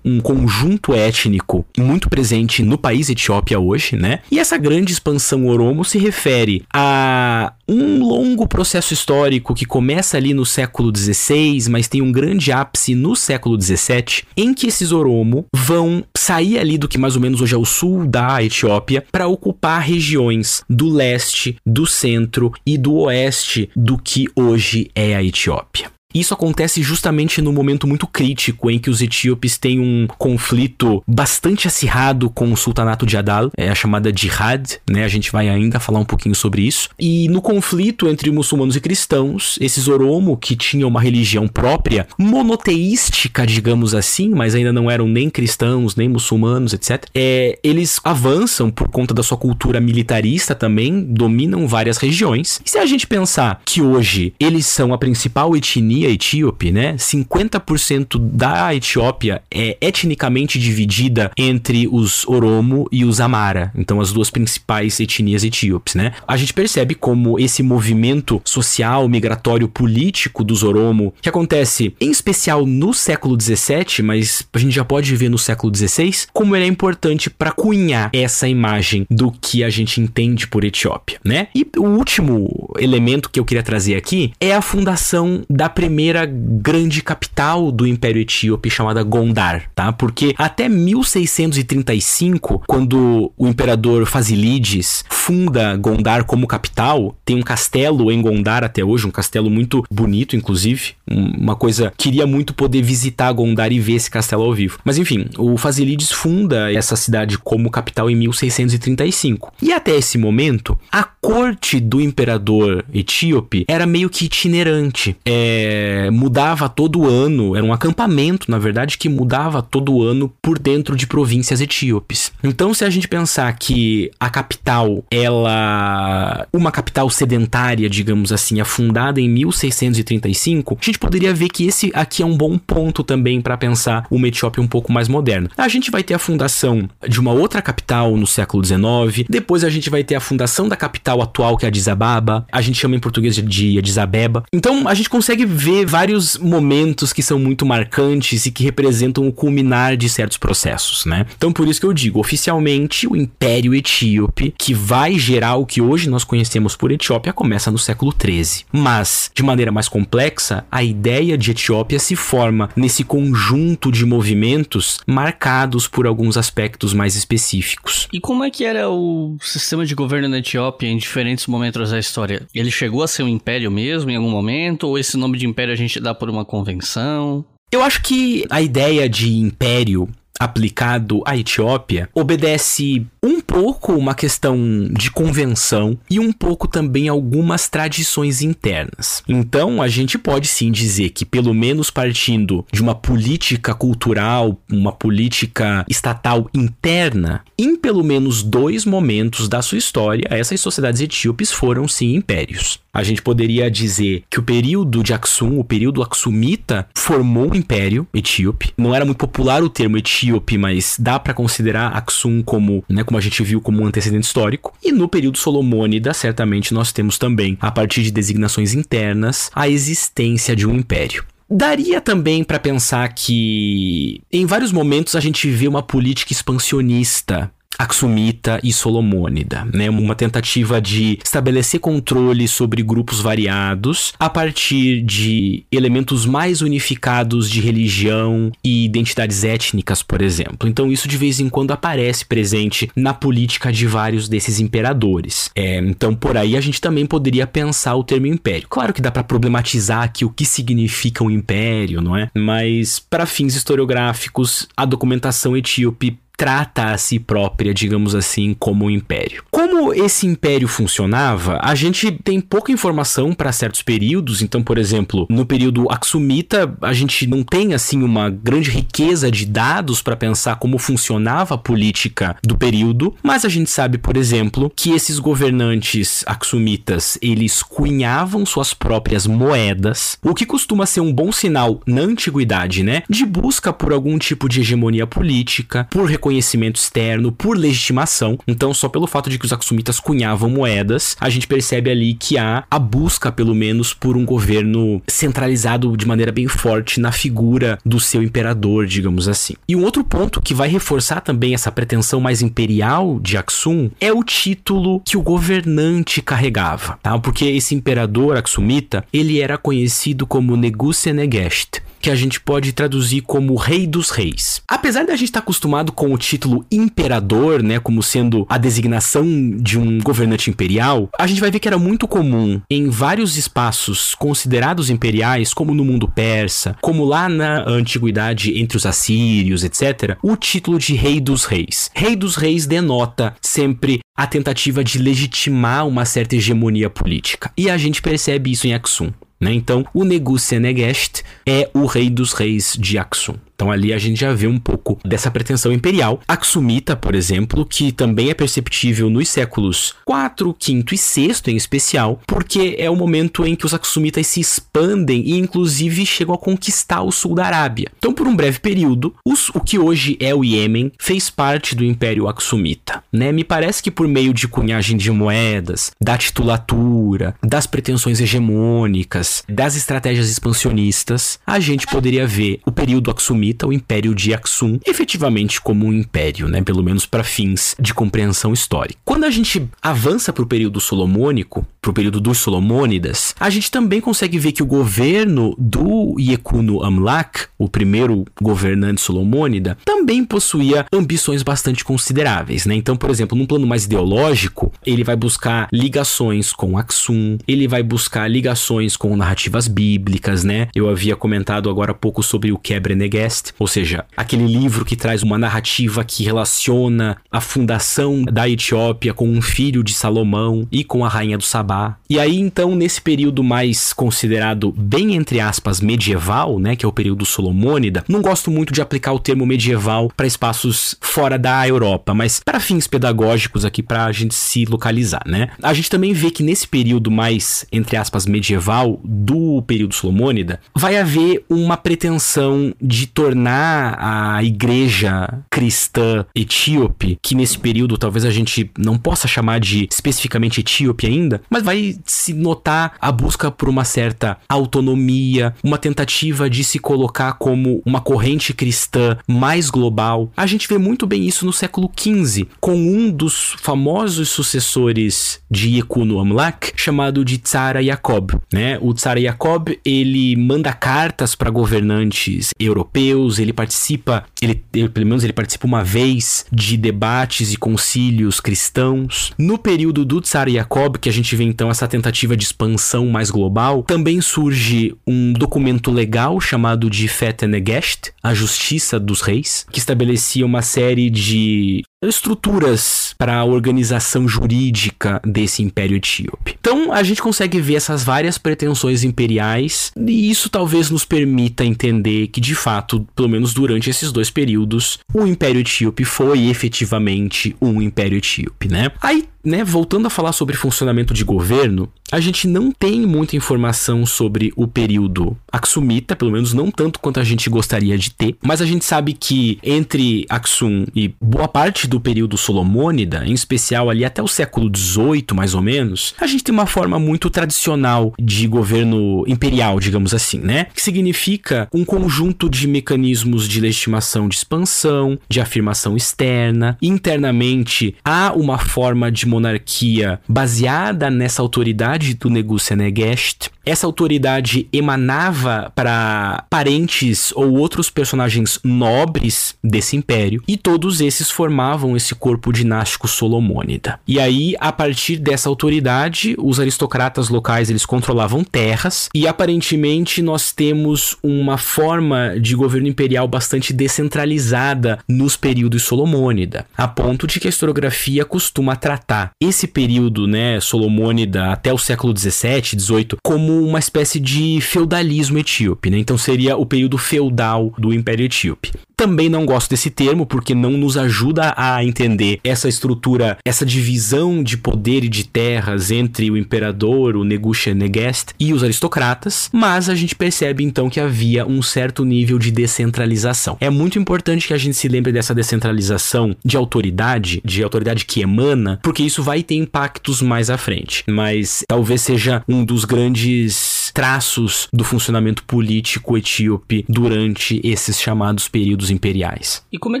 um conjunto étnico muito presente no país Etiópia hoje, né? E essa grande expansão Oromo se refere a um longo processo histórico que começa ali no século XVI, mas tem um grande ápice no século XVII, em que esses Oromo vão sair ali do que mais ou menos hoje é o sul da Etiópia para ocupar regiões do leste, do centro e do oeste do que hoje é a Etiópia. Isso acontece justamente no momento muito crítico em que os etíopes têm um conflito bastante acirrado com o sultanato de Adal, é a chamada Jihad, né? A gente vai ainda falar um pouquinho sobre isso. E no conflito entre muçulmanos e cristãos, esses Oromo, que tinham uma religião própria, monoteística, digamos assim, mas ainda não eram nem cristãos, nem muçulmanos, etc., é, eles avançam por conta da sua cultura militarista também, dominam várias regiões. E se a gente pensar que hoje eles são a principal etnia etnia etíope, né? 50% da Etiópia é etnicamente dividida entre os Oromo e os Amara, então as duas principais etnias etíopes, né? A gente percebe como esse movimento social, migratório, político dos Oromo, que acontece em especial no século 17, mas a gente já pode ver no século 16, como ele é importante para cunhar essa imagem do que a gente entende por Etiópia, né? E o último elemento que eu queria trazer aqui é a fundação da primeira primeira grande capital do Império Etíope chamada Gondar, tá? Porque até 1635, quando o imperador Fasilides funda Gondar como capital, tem um castelo em Gondar até hoje, um castelo muito bonito, inclusive, uma coisa queria muito poder visitar Gondar e ver esse castelo ao vivo. Mas enfim, o Fasilides funda essa cidade como capital em 1635. E até esse momento, a corte do imperador etíope era meio que itinerante. É, é, mudava todo ano, era um acampamento, na verdade, que mudava todo ano por dentro de províncias etíopes. Então, se a gente pensar que a capital, ela. Uma capital sedentária, digamos assim, afundada em 1635, a gente poderia ver que esse aqui é um bom ponto também para pensar uma Etiópia um pouco mais moderna. A gente vai ter a fundação de uma outra capital no século XIX, depois a gente vai ter a fundação da capital atual, que é Addis Ababa, a gente chama em português de Addis Abeba. Então, a gente consegue ver vê vários momentos que são muito marcantes e que representam o culminar de certos processos, né? Então por isso que eu digo, oficialmente o Império Etíope, que vai gerar o que hoje nós conhecemos por Etiópia, começa no século 13. Mas, de maneira mais complexa, a ideia de Etiópia se forma nesse conjunto de movimentos marcados por alguns aspectos mais específicos. E como é que era o sistema de governo na Etiópia em diferentes momentos da história? Ele chegou a ser um império mesmo em algum momento? Ou esse nome de império a gente dá por uma convenção? Eu acho que a ideia de império aplicado à Etiópia obedece um pouco uma questão de convenção e um pouco também algumas tradições internas. Então, a gente pode sim dizer que, pelo menos partindo de uma política cultural, uma política estatal interna, em pelo menos dois momentos da sua história, essas sociedades etíopes foram sim impérios. A gente poderia dizer que o período de Aksum, o período Aksumita, formou o império etíope. Não era muito popular o termo etíope, mas dá para considerar Aksum como, né, como a gente viu, como um antecedente histórico. E no período Solomônida, certamente nós temos também, a partir de designações internas, a existência de um império. Daria também para pensar que em vários momentos a gente vê uma política expansionista Aksumita e Solomônida, né? Uma tentativa de estabelecer controle sobre grupos variados a partir de elementos mais unificados de religião e identidades étnicas, por exemplo. Então isso de vez em quando aparece presente na política de vários desses imperadores. É, então por aí a gente também poderia pensar o termo império. Claro que dá para problematizar aqui o que significa um império, não é? Mas para fins historiográficos, a documentação etíope trata a si própria, digamos assim, como um império. Como esse império funcionava, a gente tem pouca informação para certos períodos. Então, por exemplo, no período Aksumita, a gente não tem assim uma grande riqueza de dados para pensar como funcionava a política do período, mas a gente sabe, por exemplo, que esses governantes Aksumitas, eles cunhavam suas próprias moedas, o que costuma ser um bom sinal na antiguidade, né? De busca por algum tipo de hegemonia política, por reconhecimento externo, por legitimação. Então, só pelo fato de que os Aksumitas cunhavam moedas, a gente percebe ali que há a busca, pelo menos, por um governo centralizado de maneira bem forte na figura do seu imperador, digamos assim. E um outro ponto que vai reforçar também essa pretensão mais imperial de Aksum é o título que o governante carregava, tá? Porque esse imperador Aksumita, ele era conhecido como Negusenegest, que a gente pode traduzir como Rei dos Reis. Apesar da gente estar acostumado com o título imperador, né, como sendo a designação de um governante imperial, a gente vai ver que era muito comum em vários espaços considerados imperiais, como no mundo persa, como lá na antiguidade entre os assírios, etc., o título de Rei dos Reis. Rei dos Reis denota sempre a tentativa de legitimar uma certa hegemonia política. E a gente percebe isso em Aksum. Né? Então, o Negusenegest é o rei dos reis de Aksum. Então ali a gente já vê um pouco dessa pretensão imperial. Aksumita, por exemplo, que também é perceptível nos séculos 4, 5 e 6 em especial, porque é o momento em que os Aksumitas se expandem e inclusive chegam a conquistar o sul da Arábia. Então por um breve período, os, o que hoje é o Iêmen fez parte do Império Aksumita. Né? Me parece que por meio de cunhagem de moedas, da titulatura, das pretensões hegemônicas, das estratégias expansionistas, a gente poderia ver o período Aksumita o Império de Aksum efetivamente como um império, né, pelo menos para fins de compreensão histórica. Quando a gente avança para o período solomônico, para o período dos Solomônidas, a gente também consegue ver que o governo do Yekuno Amlak, o primeiro governante solomônida, também possuía ambições bastante consideráveis, né? Então, por exemplo, num plano mais ideológico, ele vai buscar ligações com Aksum, ele vai buscar ligações com narrativas bíblicas, né? Eu havia comentado agora há pouco sobre o Kebrenegest, ou seja, aquele livro que traz uma narrativa que relaciona a fundação da Etiópia com um filho de Salomão e com a rainha do Sabá. E aí então nesse período mais considerado bem entre aspas medieval, né, que é o período solomônida, não gosto muito de aplicar o termo medieval para espaços fora da Europa, mas para fins pedagógicos aqui para a gente se localizar, né? A gente também vê que nesse período mais entre aspas medieval do período solomônida, vai haver uma pretensão de tornar a igreja cristã etíope, que nesse período talvez a gente não possa chamar de especificamente etíope ainda, mas mas vai se notar a busca por uma certa autonomia, uma tentativa de se colocar como uma corrente cristã mais global. A gente vê muito bem isso no século XV, com um dos famosos sucessores de Yekuno Amlak, chamado de Tsara Yacob. Né? O Tsara Yacob ele manda cartas para governantes europeus, ele participa, ele, ele, pelo menos ele participa uma vez de debates e concílios cristãos. No período do Tsar Yacob, que a gente vê então essa tentativa de expansão mais global, também surge um documento legal chamado de Fetenegest, a Justiça dos Reis, que estabelecia uma série de estruturas para a organização jurídica desse Império Etíope. Então a gente consegue ver essas várias pretensões imperiais e isso talvez nos permita entender que de fato, pelo menos durante esses dois períodos, o Império Etíope foi efetivamente um Império Etíope, né? Aí né, voltando a falar sobre funcionamento de governo, a gente não tem muita informação sobre o período Aksumita, pelo menos não tanto quanto a gente gostaria de ter, mas a gente sabe que entre Aksum e boa parte do período Solomônida, em especial ali até o século XVIII, mais ou menos, a gente tem uma forma muito tradicional de governo imperial, digamos assim, né? Que significa um conjunto de mecanismos de legitimação de expansão, de afirmação externa. Internamente, há uma forma de monarquia baseada nessa autoridade do Negus Senegest. Essa autoridade emanava para parentes ou outros personagens nobres desse império, e todos esses formavam esse corpo dinástico solomônida. E aí, a partir dessa autoridade, os aristocratas locais eles controlavam terras, e aparentemente nós temos uma forma de governo imperial bastante descentralizada nos períodos solomônida, a ponto de que a historiografia costuma tratar esse período, né, solomônida até o século 17, 18, como uma espécie de feudalismo etíope, né? Então seria o período feudal do Império Etíope. Também não gosto desse termo porque não nos ajuda a entender essa estrutura, essa divisão de poder e de terras entre o imperador, o Negushta-Negest e os aristocratas, mas a gente percebe então que havia um certo nível de descentralização. É muito importante que a gente se lembre dessa descentralização de autoridade, de autoridade que emana, porque isso vai ter impactos mais à frente. Mas talvez seja um dos grandes traços do funcionamento político etíope durante esses chamados períodos imperiais. E como é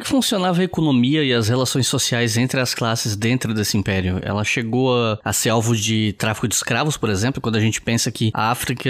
que funcionava a economia e as relações sociais entre as classes dentro desse império? Ela chegou a, a ser alvo de tráfico de escravos, por exemplo, quando a gente pensa que a África,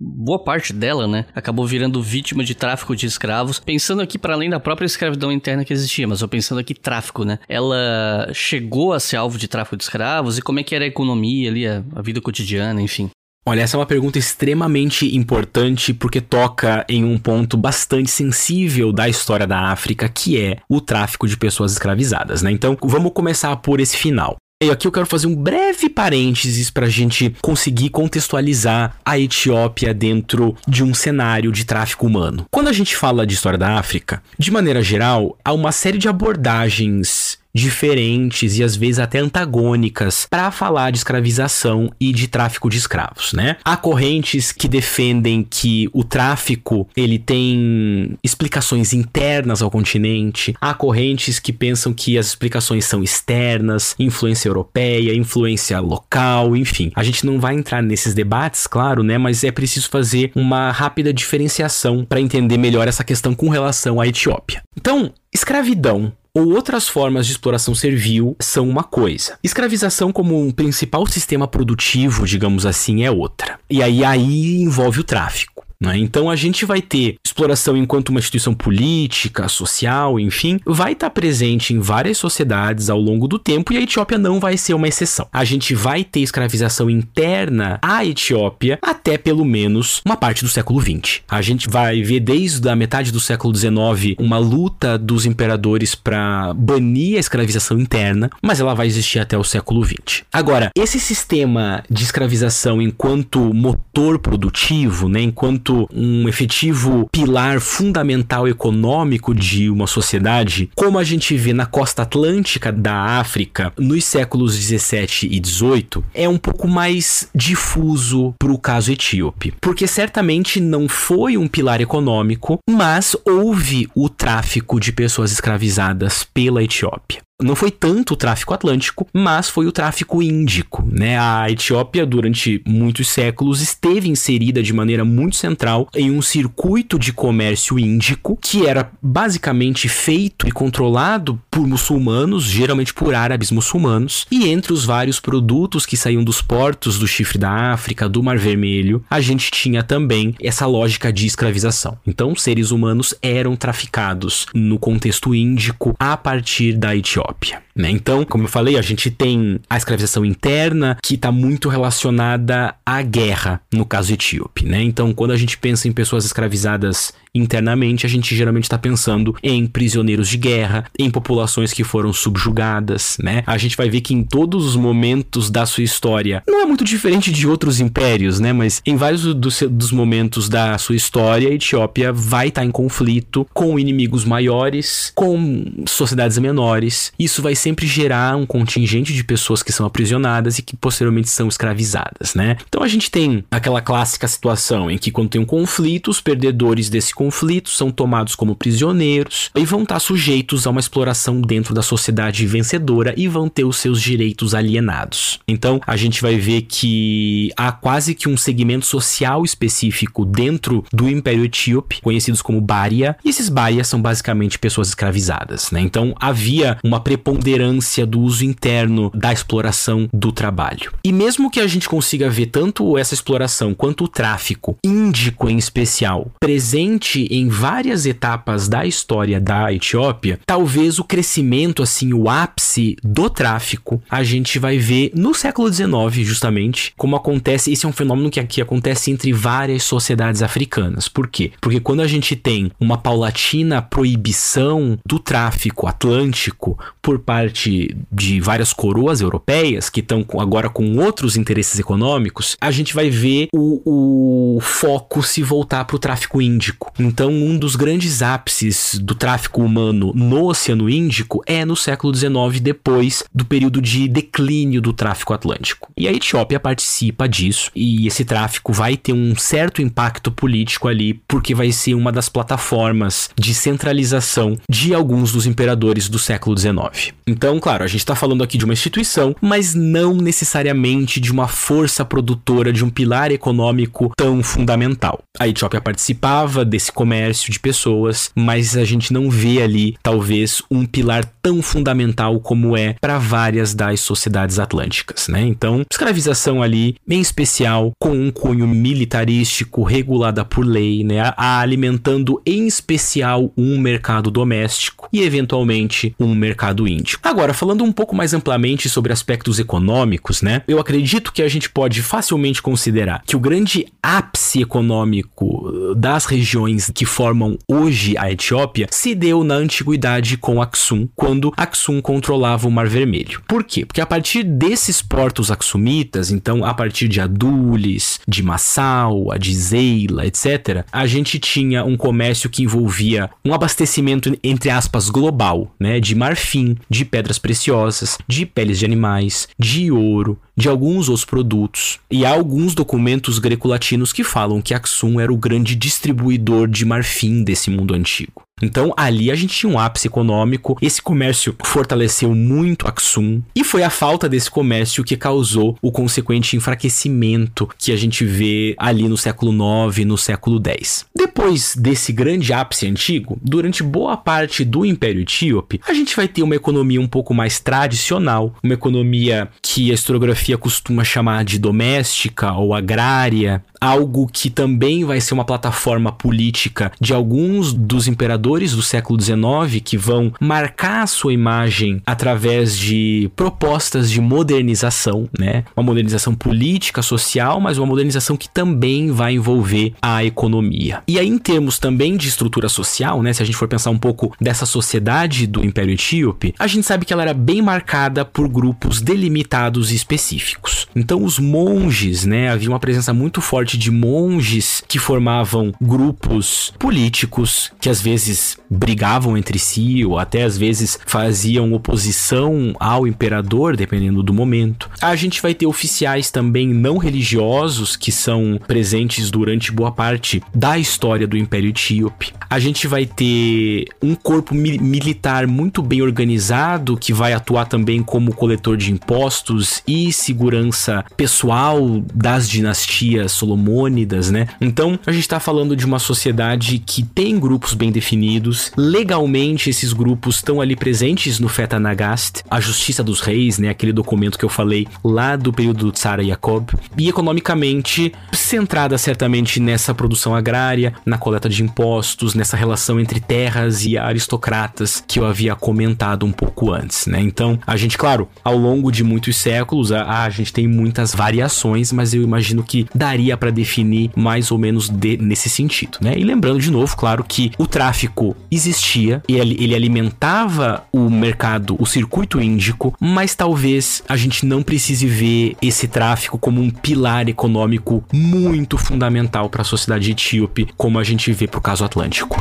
boa parte dela, né, acabou virando vítima de tráfico de escravos, pensando aqui para além da própria escravidão interna que existia, mas eu pensando aqui tráfico, né? Ela chegou a ser alvo de tráfico de escravos e como é que era a economia ali, a, a vida cotidiana, enfim. Olha, essa é uma pergunta extremamente importante porque toca em um ponto bastante sensível da história da África, que é o tráfico de pessoas escravizadas, né? Então, vamos começar por esse final. E aqui eu quero fazer um breve parênteses para a gente conseguir contextualizar a Etiópia dentro de um cenário de tráfico humano. Quando a gente fala de história da África, de maneira geral, há uma série de abordagens diferentes e às vezes até antagônicas para falar de escravização e de tráfico de escravos, né? Há correntes que defendem que o tráfico ele tem explicações internas ao continente, há correntes que pensam que as explicações são externas, influência europeia, influência local, enfim. A gente não vai entrar nesses debates, claro, né? Mas é preciso fazer uma rápida diferenciação para entender melhor essa questão com relação à Etiópia. Então, escravidão ou outras formas de exploração servil são uma coisa. Escravização como um principal sistema produtivo, digamos assim, é outra. E aí aí envolve o tráfico. Né? Então a gente vai ter exploração enquanto uma instituição política, social, enfim, vai estar tá presente em várias sociedades ao longo do tempo e a Etiópia não vai ser uma exceção. A gente vai ter escravização interna à Etiópia até pelo menos uma parte do século XX. A gente vai ver desde a metade do século XIX uma luta dos imperadores para banir a escravização interna, mas ela vai existir até o século XX. Agora, esse sistema de escravização enquanto motor produtivo, né, enquanto enquanto um efetivo pilar fundamental econômico de uma sociedade, como a gente vê na costa atlântica da África nos séculos 17 e 18, é um pouco mais difuso para o caso etíope, porque certamente não foi um pilar econômico, mas houve o tráfico de pessoas escravizadas pela Etiópia. Não foi tanto o tráfico atlântico, mas foi o tráfico índico, né? A Etiópia durante muitos séculos esteve inserida de maneira muito central em um circuito de comércio índico que era basicamente feito e controlado por muçulmanos, geralmente por árabes muçulmanos, e entre os vários produtos que saíam dos portos do chifre da África, do Mar Vermelho, a gente tinha também essa lógica de escravização. Então, seres humanos eram traficados no contexto índico a partir da Etiópia. opium. Né? Então, como eu falei, a gente tem a escravização interna que está muito relacionada à guerra, no caso etíope. Né? Então, quando a gente pensa em pessoas escravizadas internamente, a gente geralmente está pensando em prisioneiros de guerra, em populações que foram subjugadas. Né? A gente vai ver que em todos os momentos da sua história, não é muito diferente de outros impérios, né? mas em vários dos, dos momentos da sua história, a Etiópia vai estar tá em conflito com inimigos maiores, com sociedades menores. Isso vai sempre gerar um contingente de pessoas que são aprisionadas e que posteriormente são escravizadas, né? Então a gente tem aquela clássica situação em que quando tem um conflito, os perdedores desse conflito são tomados como prisioneiros e vão estar sujeitos a uma exploração dentro da sociedade vencedora e vão ter os seus direitos alienados. Então a gente vai ver que há quase que um segmento social específico dentro do Império Etíope, conhecidos como Bária, e esses Bárias são basicamente pessoas escravizadas, né? Então havia uma preponderância preponderância do uso interno da exploração do trabalho. E mesmo que a gente consiga ver tanto essa exploração quanto o tráfico, índico em especial, presente em várias etapas da história da Etiópia, talvez o crescimento, assim, o ápice do tráfico, a gente vai ver no século XIX, justamente, como acontece. Esse é um fenômeno que aqui acontece entre várias sociedades africanas. Por quê? Porque quando a gente tem uma paulatina proibição do tráfico atlântico por parte parte de várias coroas europeias que estão agora com outros interesses econômicos, a gente vai ver o, o foco se voltar para o tráfico índico. Então, um dos grandes ápices do tráfico humano no Oceano Índico é no século XIX, depois do período de declínio do tráfico atlântico. E a Etiópia participa disso, e esse tráfico vai ter um certo impacto político ali, porque vai ser uma das plataformas de centralização de alguns dos imperadores do século XIX. Então, claro, a gente está falando aqui de uma instituição, mas não necessariamente de uma força produtora, de um pilar econômico tão fundamental. A Etiópia participava desse comércio de pessoas, mas a gente não vê ali, talvez, um pilar tão fundamental como é para várias das sociedades atlânticas, né? Então, escravização ali, em especial com um cunho militarístico regulada por lei, né? alimentando em especial um mercado doméstico e eventualmente um mercado índio. Agora, falando um pouco mais amplamente sobre aspectos econômicos, né? Eu acredito que a gente pode facilmente considerar que o grande ápice econômico uh, das regiões que formam hoje a Etiópia se deu na antiguidade com Aksum, quando Aksum controlava o Mar Vermelho. Por quê? Porque a partir desses portos aksumitas, então a partir de Adulis, de Massal, de Zeila, etc., a gente tinha um comércio que envolvia um abastecimento entre aspas global, né, de marfim, de pedras preciosas, de peles de animais, de ouro, de alguns outros produtos. E há alguns documentos grecolatinos que falam que Aksum era o grande distribuidor de marfim desse mundo antigo. Então ali a gente tinha um ápice econômico, esse comércio fortaleceu muito Aksum e foi a falta desse comércio que causou o consequente enfraquecimento que a gente vê ali no século 9 no século 10. Depois desse grande ápice antigo, durante boa parte do Império Etíope, a gente vai ter uma economia um pouco mais tradicional, uma economia que a historiografia costuma chamar de doméstica ou agrária, algo que também vai ser uma plataforma política de alguns dos imperadores do século XIX que vão marcar a sua imagem através de propostas de modernização, né? Uma modernização política, social, mas uma modernização que também vai envolver a economia. E aí, em termos também de estrutura social, né? Se a gente for pensar um pouco dessa sociedade do Império Etíope, a gente sabe que ela era bem marcada por grupos delimitados e específicos. Então, os monges, né? Havia uma presença muito forte de monges que formavam grupos políticos que às vezes eles brigavam entre si ou até às vezes faziam oposição ao imperador, dependendo do momento. A gente vai ter oficiais também não religiosos que são presentes durante boa parte da história do Império Etíope. A gente vai ter um corpo mi militar muito bem organizado que vai atuar também como coletor de impostos e segurança pessoal das dinastias solomônidas, né? Então, a gente está falando de uma sociedade que tem grupos bem definidos. Legalmente, esses grupos estão ali presentes no Feta Nagast, a Justiça dos Reis, né? Aquele documento que eu falei lá do período do Tsara Jacob. E economicamente, centrada certamente nessa produção agrária, na coleta de impostos, nessa relação entre terras e aristocratas que eu havia comentado um pouco antes, né? Então, a gente, claro, ao longo de muitos séculos, a, a gente tem muitas variações, mas eu imagino que daria para definir mais ou menos de, nesse sentido, né? E lembrando de novo, claro, que o tráfico existia, ele, ele alimentava o mercado, o circuito índico, mas talvez a gente não precise ver esse tráfico como um pilar econômico muito fundamental para a sociedade etíope, como a gente vê para o caso Atlântico.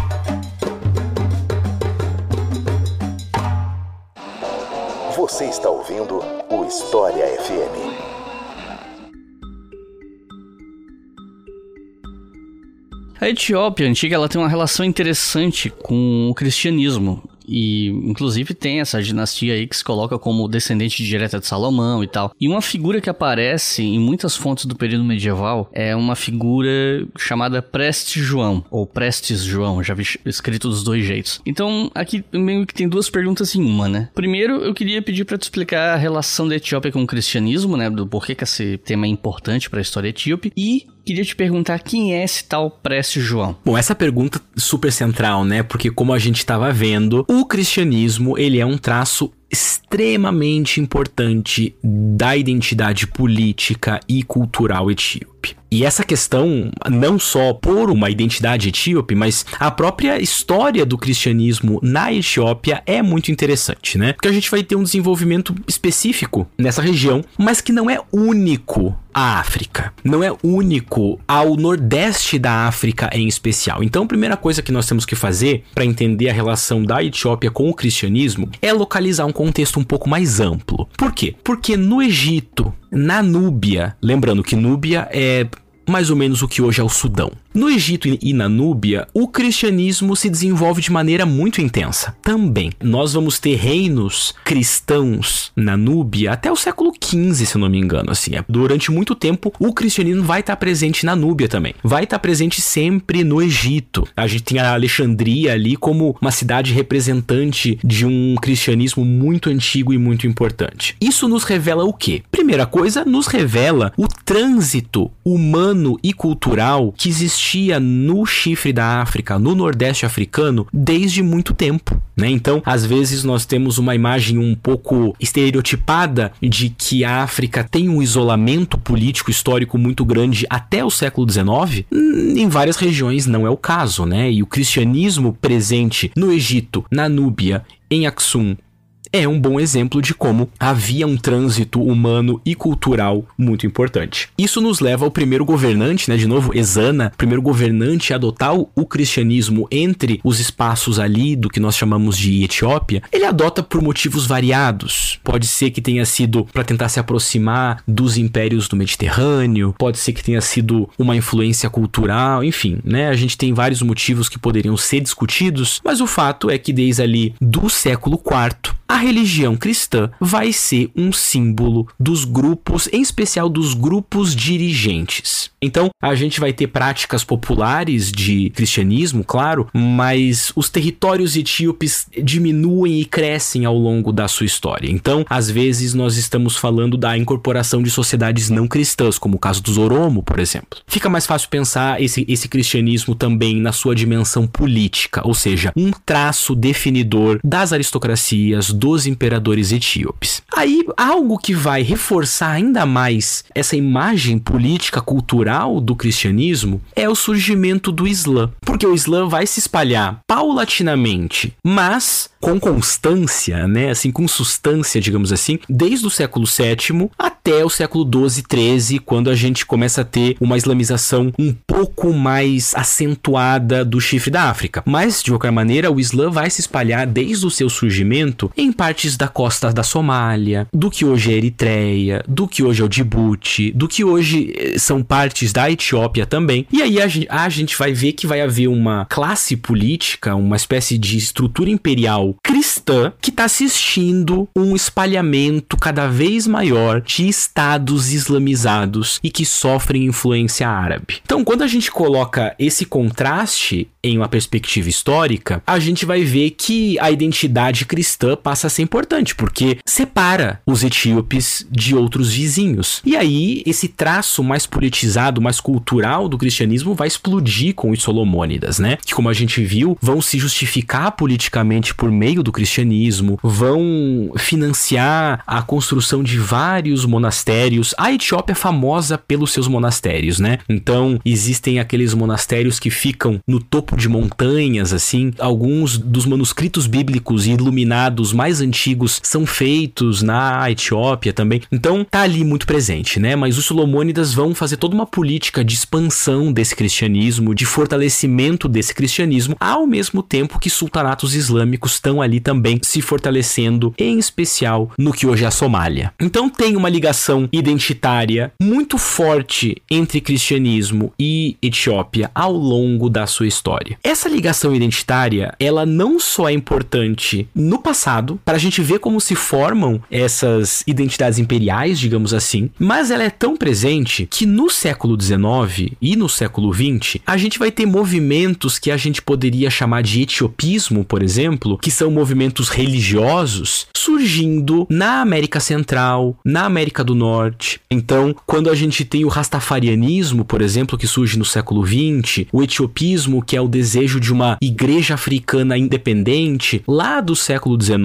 Você está ouvindo o História FM. A Etiópia antiga ela tem uma relação interessante com o cristianismo. E, inclusive, tem essa dinastia aí que se coloca como descendente direta de Salomão e tal. E uma figura que aparece em muitas fontes do período medieval é uma figura chamada Prestes João, ou Prestes João, já vi escrito dos dois jeitos. Então, aqui meio que tem duas perguntas em uma, né? Primeiro, eu queria pedir para tu explicar a relação da Etiópia com o cristianismo, né? Do porquê que esse tema é importante para a história etíope. E queria te perguntar quem é esse tal Prestes João. Bom, essa pergunta super central, né? Porque como a gente estava vendo, o cristianismo, ele é um traço extremamente importante da identidade política e cultural etíope. E essa questão, não só por uma identidade etíope, mas a própria história do cristianismo na Etiópia é muito interessante, né? Porque a gente vai ter um desenvolvimento específico nessa região, mas que não é único à África, não é único ao nordeste da África em especial. Então, a primeira coisa que nós temos que fazer para entender a relação da Etiópia com o cristianismo é localizar um contexto um pouco mais amplo. Por quê? Porque no Egito, na Núbia, lembrando que Núbia é mais ou menos o que hoje é o Sudão. No Egito e na Núbia, o cristianismo se desenvolve de maneira muito intensa. Também, nós vamos ter reinos cristãos na Núbia até o século XV, se não me engano. Assim, é, durante muito tempo, o cristianismo vai estar presente na Núbia também. Vai estar presente sempre no Egito. A gente tem a Alexandria ali como uma cidade representante de um cristianismo muito antigo e muito importante. Isso nos revela o quê? Primeira coisa, nos revela o trânsito humano e cultural que existia no chifre da África, no Nordeste africano, desde muito tempo. Né? Então, às vezes, nós temos uma imagem um pouco estereotipada de que a África tem um isolamento político histórico muito grande até o século XIX. Em várias regiões não é o caso, né? E o cristianismo presente no Egito, na Núbia, em Aksum é um bom exemplo de como havia um trânsito humano e cultural muito importante. Isso nos leva ao primeiro governante, né, de novo, Ezana, primeiro governante a adotar o cristianismo entre os espaços ali do que nós chamamos de Etiópia. Ele adota por motivos variados. Pode ser que tenha sido para tentar se aproximar dos impérios do Mediterrâneo, pode ser que tenha sido uma influência cultural, enfim, né? A gente tem vários motivos que poderiam ser discutidos, mas o fato é que desde ali do século IV a religião cristã vai ser um símbolo dos grupos, em especial dos grupos dirigentes. Então, a gente vai ter práticas populares de cristianismo, claro, mas os territórios etíopes diminuem e crescem ao longo da sua história. Então, às vezes, nós estamos falando da incorporação de sociedades não cristãs, como o caso dos Oromo, por exemplo. Fica mais fácil pensar esse, esse cristianismo também na sua dimensão política, ou seja, um traço definidor das aristocracias, dos imperadores etíopes. Aí, algo que vai reforçar ainda mais essa imagem política cultural do cristianismo é o surgimento do Islã, porque o Islã vai se espalhar paulatinamente, mas com constância, né, assim, com substância, digamos assim, desde o século VII até o século XII, XIII, quando a gente começa a ter uma islamização um pouco mais acentuada do chifre da África. Mas, de qualquer maneira, o Islã vai se espalhar desde o seu surgimento em partes da costa da Somália, do que hoje é Eritreia, do que hoje é o Djibouti, do que hoje eh, são partes da Etiópia também. E aí a gente, a gente vai ver que vai haver uma classe política, uma espécie de estrutura imperial cristã que está assistindo um espalhamento cada vez maior de estados islamizados e que sofrem influência árabe. Então, quando a gente coloca esse contraste em uma perspectiva histórica, a gente vai ver que a identidade cristã passa a ser importante, porque separa os etíopes de outros vizinhos. E aí, esse traço mais politizado, mais cultural do cristianismo vai explodir com os Solomônidas, né? Que, como a gente viu, vão se justificar politicamente por meio do cristianismo, vão financiar a construção de vários monastérios. A Etiópia é famosa pelos seus monastérios, né? Então, existem aqueles monastérios que ficam no topo de montanhas, assim. Alguns dos manuscritos bíblicos e iluminados mais antigos são feitos na Etiópia também. Então, tá ali muito presente, né? Mas os Solomônidas vão fazer toda uma política de expansão desse cristianismo, de fortalecimento desse cristianismo, ao mesmo tempo que sultanatos islâmicos estão ali também se fortalecendo, em especial no que hoje é a Somália. Então, tem uma ligação identitária muito forte entre cristianismo e Etiópia ao longo da sua história. Essa ligação identitária, ela não só é importante no passado, para a gente ver como se formam essas identidades imperiais, digamos assim, mas ela é tão presente que no século XIX e no século XX, a gente vai ter movimentos que a gente poderia chamar de etiopismo, por exemplo, que são movimentos religiosos surgindo na América Central, na América do Norte. Então, quando a gente tem o rastafarianismo, por exemplo, que surge no século XX, o etiopismo, que é o desejo de uma igreja africana independente, lá do século XIX,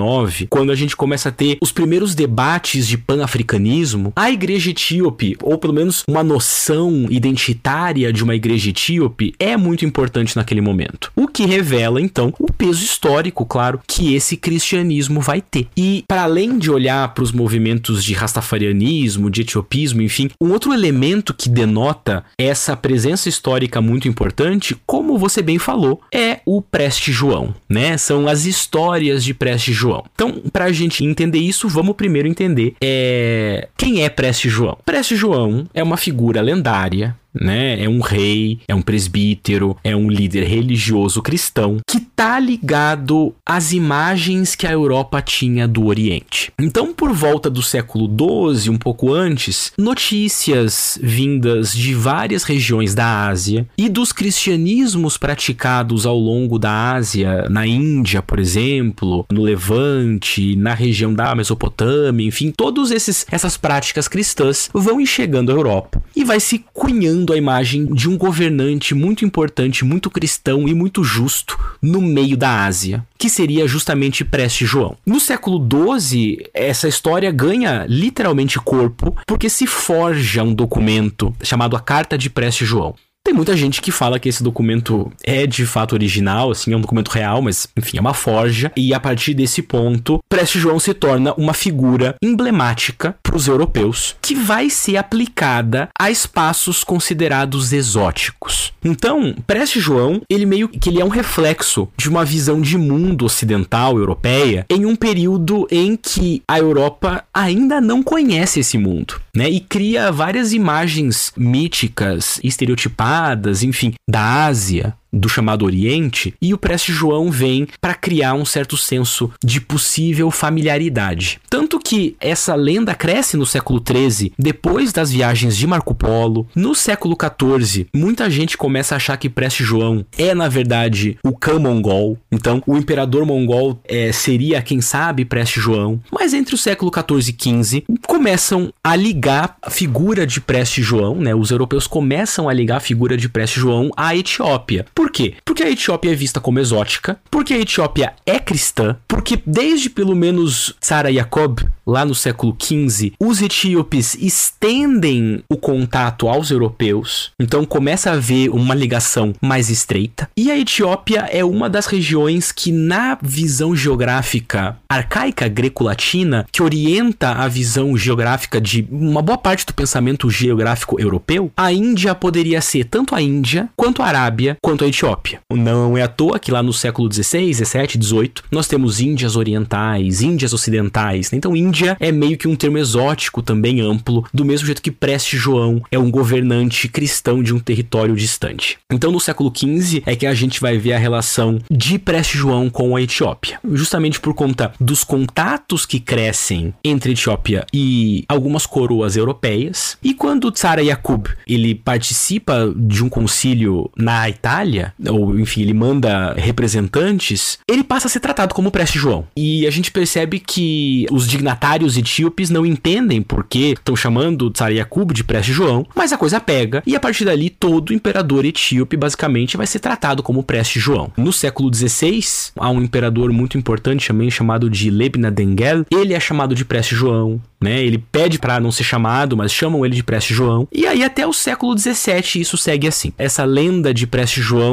quando a gente começa a ter os primeiros debates de pan-africanismo, a igreja etíope, ou pelo menos uma noção identitária de uma igreja etíope, é muito importante naquele momento. O que revela, então, o peso histórico, claro, que esse cristianismo vai ter. E, para além de olhar para os movimentos de rastafarianismo, de etiopismo, enfim, um outro elemento que denota essa presença histórica muito importante, como você bem falou, é o Preste João, né? São as histórias de Preste João. Então, para a gente entender isso, vamos primeiro entender é... quem é Preste João. Preste João é uma figura lendária né? É um rei, é um presbítero, é um líder religioso cristão que tá ligado às imagens que a Europa tinha do Oriente. Então, por volta do século XII, um pouco antes, notícias vindas de várias regiões da Ásia e dos cristianismos praticados ao longo da Ásia, na Índia, por exemplo, no Levante, na região da Mesopotâmia, enfim, todas essas práticas cristãs vão chegando à Europa e vai se cunhando a imagem de um governante muito importante, muito cristão e muito justo no meio da Ásia, que seria justamente Preste João. No século XII, essa história ganha literalmente corpo porque se forja um documento chamado a Carta de Preste João. Tem muita gente que fala que esse documento é de fato original, assim, é um documento real, mas enfim, é uma forja. E a partir desse ponto, Preste João se torna uma figura emblemática para os europeus, que vai ser aplicada a espaços considerados exóticos. Então, Preste João, ele meio que ele é um reflexo de uma visão de mundo ocidental europeia em um período em que a Europa ainda não conhece esse mundo, né? E cria várias imagens míticas, estereotipadas enfim, da Ásia, do chamado Oriente, e o Preste João vem para criar um certo senso de possível familiaridade. Tanto que essa lenda cresce no século XIII, depois das viagens de Marco Polo. No século XIV, muita gente começa a achar que Preste João é, na verdade, o Khan mongol. Então, o imperador mongol é, seria, quem sabe, Preste João. Mas entre o século XIV e XV, começam a ligar a figura de Preste João, né? Os europeus começam a ligar a figura de Preste João à Etiópia. Por quê? Porque a Etiópia é vista como exótica, porque a Etiópia é cristã, porque desde pelo menos Sara Jacob, lá no século XV, os etíopes estendem o contato aos europeus, então começa a haver uma ligação mais estreita. E a Etiópia é uma das regiões que, na visão geográfica arcaica greco-latina, que orienta a visão geográfica de uma boa parte do pensamento geográfico europeu, a Índia poderia ser tanto a Índia, quanto a Arábia, quanto a Etiópia. Não é à toa que lá no século XVI, XVII, XVIII, nós temos Índias orientais, Índias ocidentais. Né? Então, Índia é meio que um termo exótico também amplo, do mesmo jeito que Preste João é um governante cristão de um território distante. Então, no século XV é que a gente vai ver a relação de Preste João com a Etiópia, justamente por conta dos contatos que crescem entre Etiópia e algumas coroas europeias. E quando Tsara Yakub ele participa de um concílio na Itália, ou enfim, ele manda representantes, ele passa a ser tratado como Preste João. E a gente percebe que os dignatários etíopes não entendem por que estão chamando Tsara Yakub de Preste João, mas a coisa pega e a partir dali todo imperador etíope basicamente vai ser tratado como Preste João. No século XVI, há um imperador muito importante também chamado de Lebna Dengel. Ele é chamado de Preste João, né? Ele pede para não ser chamado, mas chamam ele de Preste João. E aí até o século XVII isso segue assim. Essa lenda de Preste João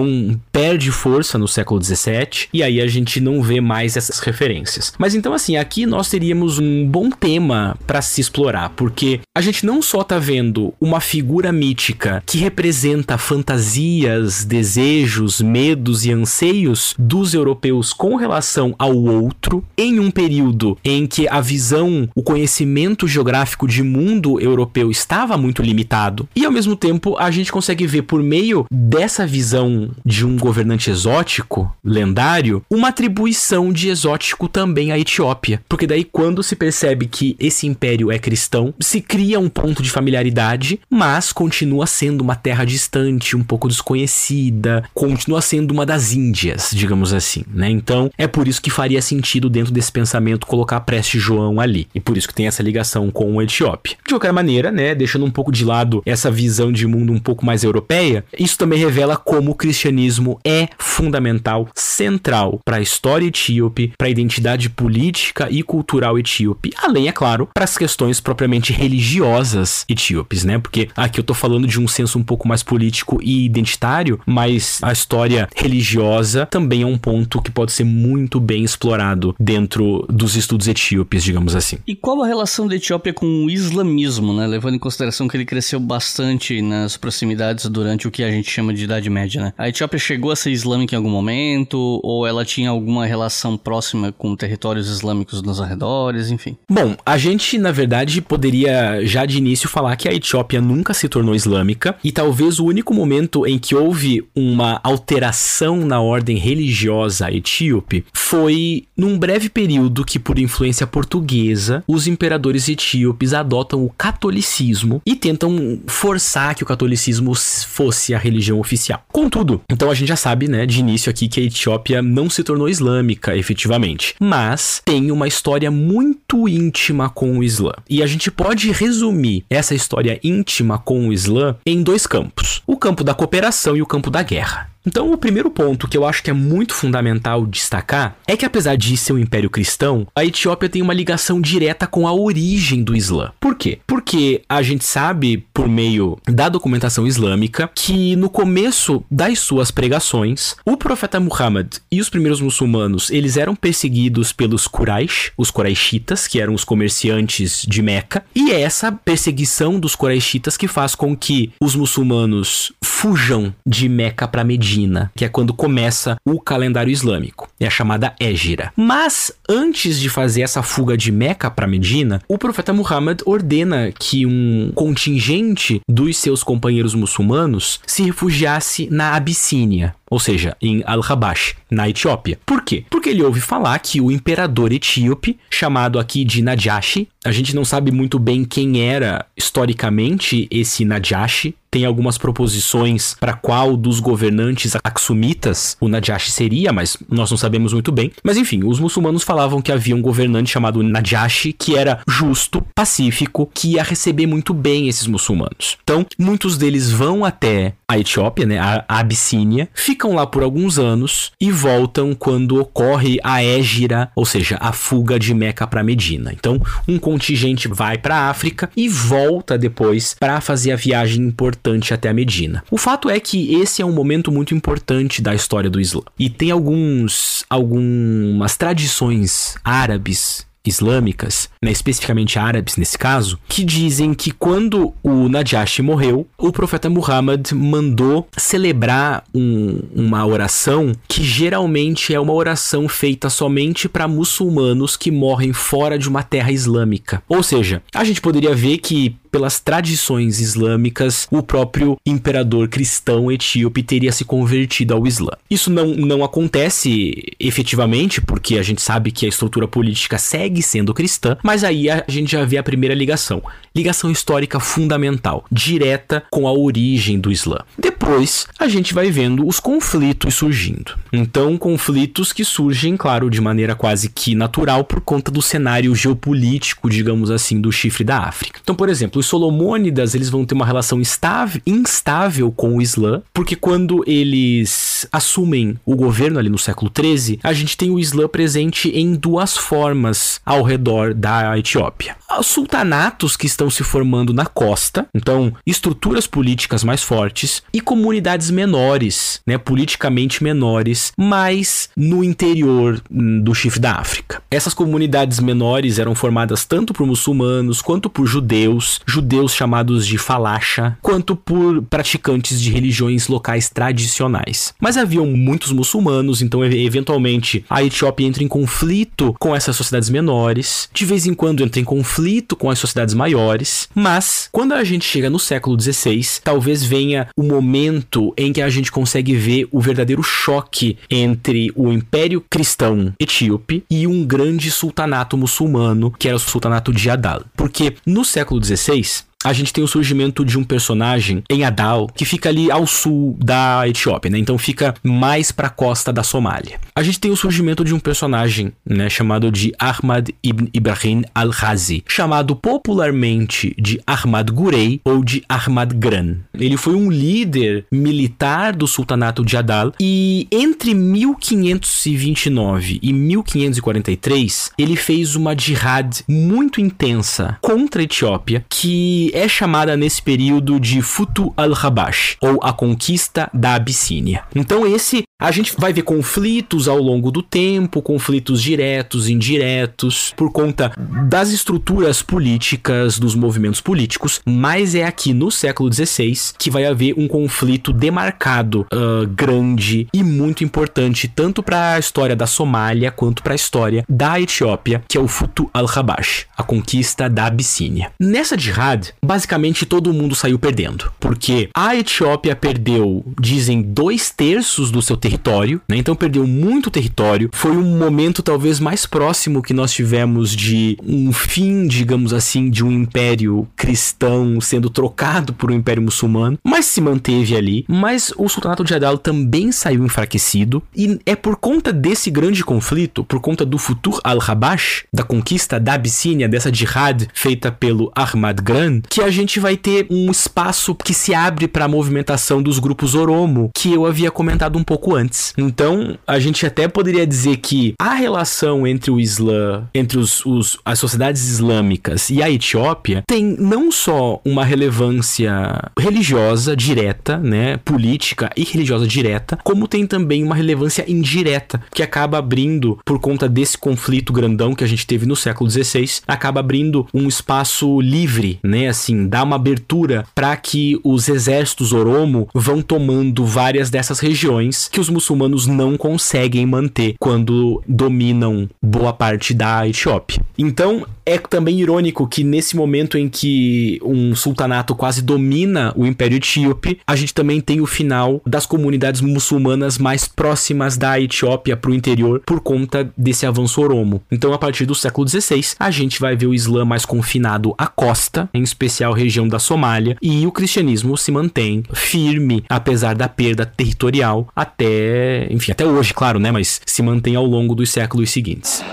perde força no século XVII e aí a gente não vê mais essas referências. Mas então assim, aqui nós teríamos um bom tema para se explorar, porque a gente não só tá vendo uma figura mítica que representa fantasias, desejos, medos e anseios dos europeus com relação ao outro em um período em que a visão, o conhecimento geográfico de mundo europeu estava muito limitado. E ao mesmo tempo, a gente consegue ver por meio dessa visão de um governante exótico, lendário, uma atribuição de exótico também à Etiópia. Porque daí quando se percebe que esse império é cristão, se cria um ponto de familiaridade, mas continua sendo uma terra distante, um pouco desconhecida, continua sendo uma das Índias, digamos assim, né? Então, é por isso que faria sentido dentro desse pensamento colocar Preste João ali. E por isso que tem essa ligação com o Etiópia. De qualquer maneira, né, deixando um pouco de lado essa visão de mundo um pouco mais europeia, isso também revela como o cristianismo é fundamental, central para a história etíope, para a identidade política e cultural etíope, além, é claro, para as questões propriamente religiosas etíopes, né? Porque aqui eu tô falando de um senso um pouco mais político e identitário, mas a história religiosa também é um ponto que pode ser muito bem explorado dentro dos estudos etíopes, digamos assim. E qual a relação da Etiópia com o islamismo, né? Levando em consideração que ele cresceu bastante nas proximidades durante o que a gente chama de Idade Média, né? A Etiópia chegou a ser islâmica em algum momento, ou ela tinha alguma relação próxima com territórios islâmicos nos arredores, enfim? Bom, a gente, na verdade, poderia já de início falar que a Etiópia nunca se tornou islâmica, e talvez o único momento em que houve uma alteração na ordem religiosa etíope foi num breve período que, por influência portuguesa, os imperadores etíopes adotam o catolicismo e tentam forçar que o catolicismo fosse a religião oficial. Contudo, então a gente já sabe, né, de início aqui que a Etiópia não se tornou islâmica efetivamente, mas tem uma história muito íntima com o Islã. E a gente pode resumir essa história íntima com o Islã em dois campos: o campo da cooperação e o campo da guerra. Então, o primeiro ponto que eu acho que é muito fundamental destacar é que, apesar de ser um império cristão, a Etiópia tem uma ligação direta com a origem do Islã. Por quê? Porque a gente sabe, por meio da documentação islâmica, que no começo das suas pregações, o profeta Muhammad e os primeiros muçulmanos eles eram perseguidos pelos Quraysh, os Quraishitas, que eram os comerciantes de Meca, e é essa perseguição dos Quraishitas que faz com que os muçulmanos fujam de Meca para Medina Que é quando começa o calendário islâmico. É a chamada Égira. Mas antes de fazer essa fuga de Meca para Medina, o profeta Muhammad ordena que um contingente dos seus companheiros muçulmanos se refugiasse na Abissínia, ou seja, em Al-Habash, na Etiópia. Por quê? Porque ele ouve falar que o imperador etíope, chamado aqui de Najashi, a gente não sabe muito bem quem era historicamente esse Najashi, tem algumas proposições para qual dos governantes aksumitas o Najashi seria, mas nós não sabemos muito bem. Mas enfim, os muçulmanos falavam que havia um governante chamado Najashi que era justo, pacífico, que ia receber muito bem esses muçulmanos. Então, muitos deles vão até a Etiópia, né, a Abissínia, ficam lá por alguns anos e voltam quando ocorre a égira, ou seja, a fuga de Meca para Medina. Então, um contingente vai para a África e volta depois para fazer a viagem importante até a Medina. O fato é que esse é um momento muito importante da história do Islã. E tem alguns algumas tradições árabes islâmicas, né, especificamente árabes nesse caso, que dizem que quando o Najashi morreu, o profeta Muhammad mandou celebrar um, uma oração que geralmente é uma oração feita somente para muçulmanos que morrem fora de uma terra islâmica. Ou seja, a gente poderia ver que pelas tradições islâmicas, o próprio imperador cristão etíope teria se convertido ao Islã. Isso não, não acontece efetivamente, porque a gente sabe que a estrutura política segue sendo cristã, mas aí a gente já vê a primeira ligação. Ligação histórica fundamental, direta com a origem do Islã. Depois, a gente vai vendo os conflitos surgindo. Então, conflitos que surgem, claro, de maneira quase que natural por conta do cenário geopolítico, digamos assim, do chifre da África. Então, por exemplo, os Solomônidas, eles vão ter uma relação instável com o Islã, porque quando eles assumem o governo ali no século 13, a gente tem o Islã presente em duas formas ao redor da Etiópia. Os sultanatos que estão se formando na costa, então estruturas políticas mais fortes e comunidades menores, né, politicamente menores, mas no interior hum, do chifre da África. Essas comunidades menores eram formadas tanto por muçulmanos quanto por judeus, judeus chamados de falacha, quanto por praticantes de religiões locais tradicionais. Mas haviam muitos muçulmanos, então eventualmente a Etiópia entra em conflito com essas sociedades menores, de vez em quando entra em conflito com as sociedades maiores, mas quando a gente chega no século XVI, talvez venha o momento em que a gente consegue ver o verdadeiro choque entre o Império Cristão Etíope e um grande sultanato muçulmano, que era o sultanato de Adal. Porque no século XVI, peace. A gente tem o surgimento de um personagem em Adal que fica ali ao sul da Etiópia, né? Então fica mais para a costa da Somália. A gente tem o surgimento de um personagem, né, chamado de Ahmad ibn Ibrahim al-Ghazi, chamado popularmente de Ahmad Gurei ou de Ahmad Gran. Ele foi um líder militar do sultanato de Adal e entre 1529 e 1543 ele fez uma jihad muito intensa contra a Etiópia que é chamada nesse período de Futu al-Habash, ou a conquista da Abissínia. Então esse a gente vai ver conflitos ao longo do tempo, conflitos diretos, indiretos, por conta das estruturas políticas, dos movimentos políticos, mas é aqui no século XVI que vai haver um conflito demarcado, uh, grande e muito importante, tanto para a história da Somália quanto para a história da Etiópia, que é o Futu al-Habash, a conquista da Abissínia. Nessa jihad, basicamente todo mundo saiu perdendo, porque a Etiópia perdeu, dizem, dois terços do seu território território, né? Então perdeu muito território. Foi um momento talvez mais próximo que nós tivemos de um fim, digamos assim, de um império cristão sendo trocado por um império muçulmano, mas se manteve ali. Mas o sultanato de Adal também saiu enfraquecido e é por conta desse grande conflito, por conta do Futur al-Habash, da conquista da Abissínia, dessa jihad feita pelo Ahmad Gran, que a gente vai ter um espaço que se abre para a movimentação dos grupos Oromo, que eu havia comentado um pouco antes antes. Então, a gente até poderia dizer que a relação entre o Islã, entre os, os, as sociedades islâmicas e a Etiópia tem não só uma relevância religiosa direta, né, política e religiosa direta, como tem também uma relevância indireta que acaba abrindo por conta desse conflito grandão que a gente teve no século XVI, acaba abrindo um espaço livre, né, assim, dá uma abertura para que os exércitos Oromo vão tomando várias dessas regiões que os muçulmanos não conseguem manter quando dominam boa parte da Etiópia. Então, é também irônico que nesse momento em que um sultanato quase domina o Império Etíope, a gente também tem o final das comunidades muçulmanas mais próximas da Etiópia para o interior por conta desse avanço oromo. Então, a partir do século XVI, a gente vai ver o Islã mais confinado à costa, em especial região da Somália, e o cristianismo se mantém firme, apesar da perda territorial, até, enfim, até hoje, claro, né? Mas se mantém ao longo dos séculos seguintes.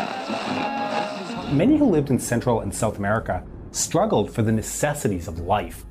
Many who lived in Central and South America struggled for the necessities of life.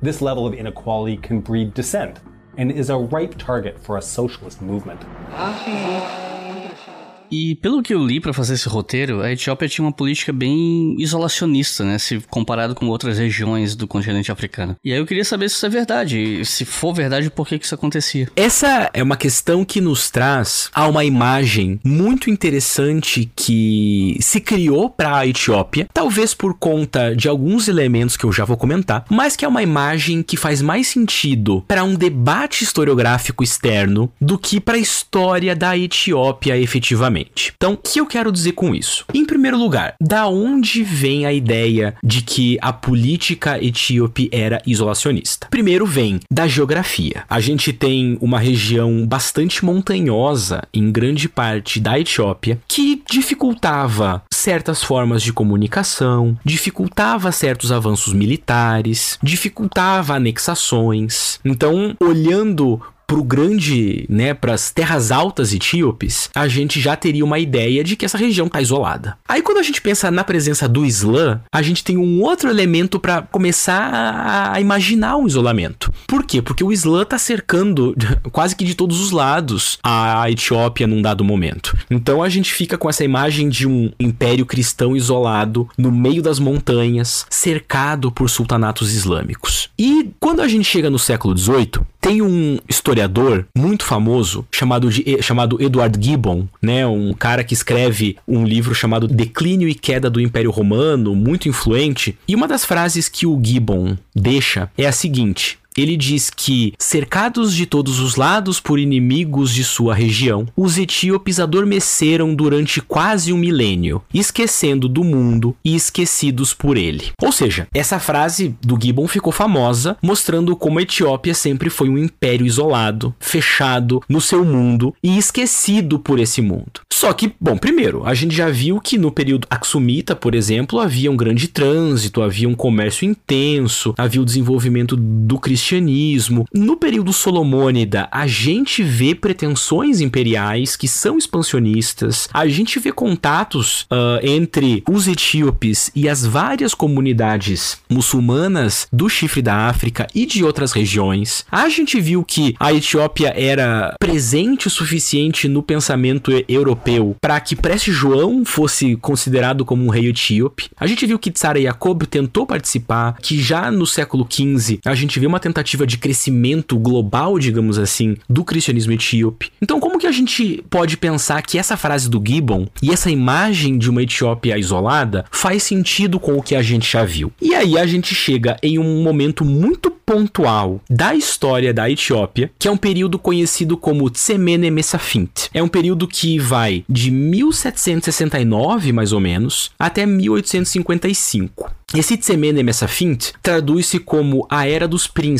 This level of inequality can breed dissent and is a ripe target for a socialist movement. Ah, E pelo que eu li para fazer esse roteiro, a Etiópia tinha uma política bem isolacionista, né, se comparado com outras regiões do continente africano. E aí eu queria saber se isso é verdade, se for verdade, por que que isso acontecia? Essa é uma questão que nos traz a uma imagem muito interessante que se criou para a Etiópia, talvez por conta de alguns elementos que eu já vou comentar, mas que é uma imagem que faz mais sentido para um debate historiográfico externo do que para a história da Etiópia efetivamente. Então, o que eu quero dizer com isso? Em primeiro lugar, da onde vem a ideia de que a política etíope era isolacionista? Primeiro vem da geografia. A gente tem uma região bastante montanhosa em grande parte da Etiópia que dificultava certas formas de comunicação, dificultava certos avanços militares, dificultava anexações. Então, olhando pro grande, né, pras terras altas etíopes, a gente já teria uma ideia de que essa região tá isolada. Aí quando a gente pensa na presença do Islã, a gente tem um outro elemento para começar a imaginar um isolamento. Por quê? Porque o Islã tá cercando quase que de todos os lados a Etiópia num dado momento. Então a gente fica com essa imagem de um império cristão isolado no meio das montanhas, cercado por sultanatos islâmicos. E quando a gente chega no século XVIII, tem um historiador muito famoso chamado, de, chamado Edward Gibbon, né? Um cara que escreve um livro chamado Declínio e Queda do Império Romano, muito influente. E uma das frases que o Gibbon deixa é a seguinte: ele diz que, cercados de todos os lados por inimigos de sua região, os etíopes adormeceram durante quase um milênio, esquecendo do mundo e esquecidos por ele. Ou seja, essa frase do Gibbon ficou famosa, mostrando como a Etiópia sempre foi um império isolado, fechado no seu mundo e esquecido por esse mundo. Só que, bom, primeiro, a gente já viu que no período Aksumita, por exemplo, havia um grande trânsito, havia um comércio intenso, havia o desenvolvimento do cristianismo. No período Solomônida, a gente vê pretensões imperiais que são expansionistas, a gente vê contatos uh, entre os etíopes e as várias comunidades muçulmanas do chifre da África e de outras regiões. A gente viu que a Etiópia era presente o suficiente no pensamento europeu para que Preste João fosse considerado como um rei etíope. A gente viu que Tsara Jacob tentou participar, que já no século XV a gente vê uma tentativa de crescimento global, digamos assim, do cristianismo etíope. Então, como que a gente pode pensar que essa frase do Gibbon e essa imagem de uma Etiópia isolada faz sentido com o que a gente já viu? E aí a gente chega em um momento muito pontual da história da Etiópia, que é um período conhecido como Tsemene Mesafint. É um período que vai de 1769, mais ou menos, até 1855. Esse Tsemene Mesafint traduz-se como a Era dos Príncipes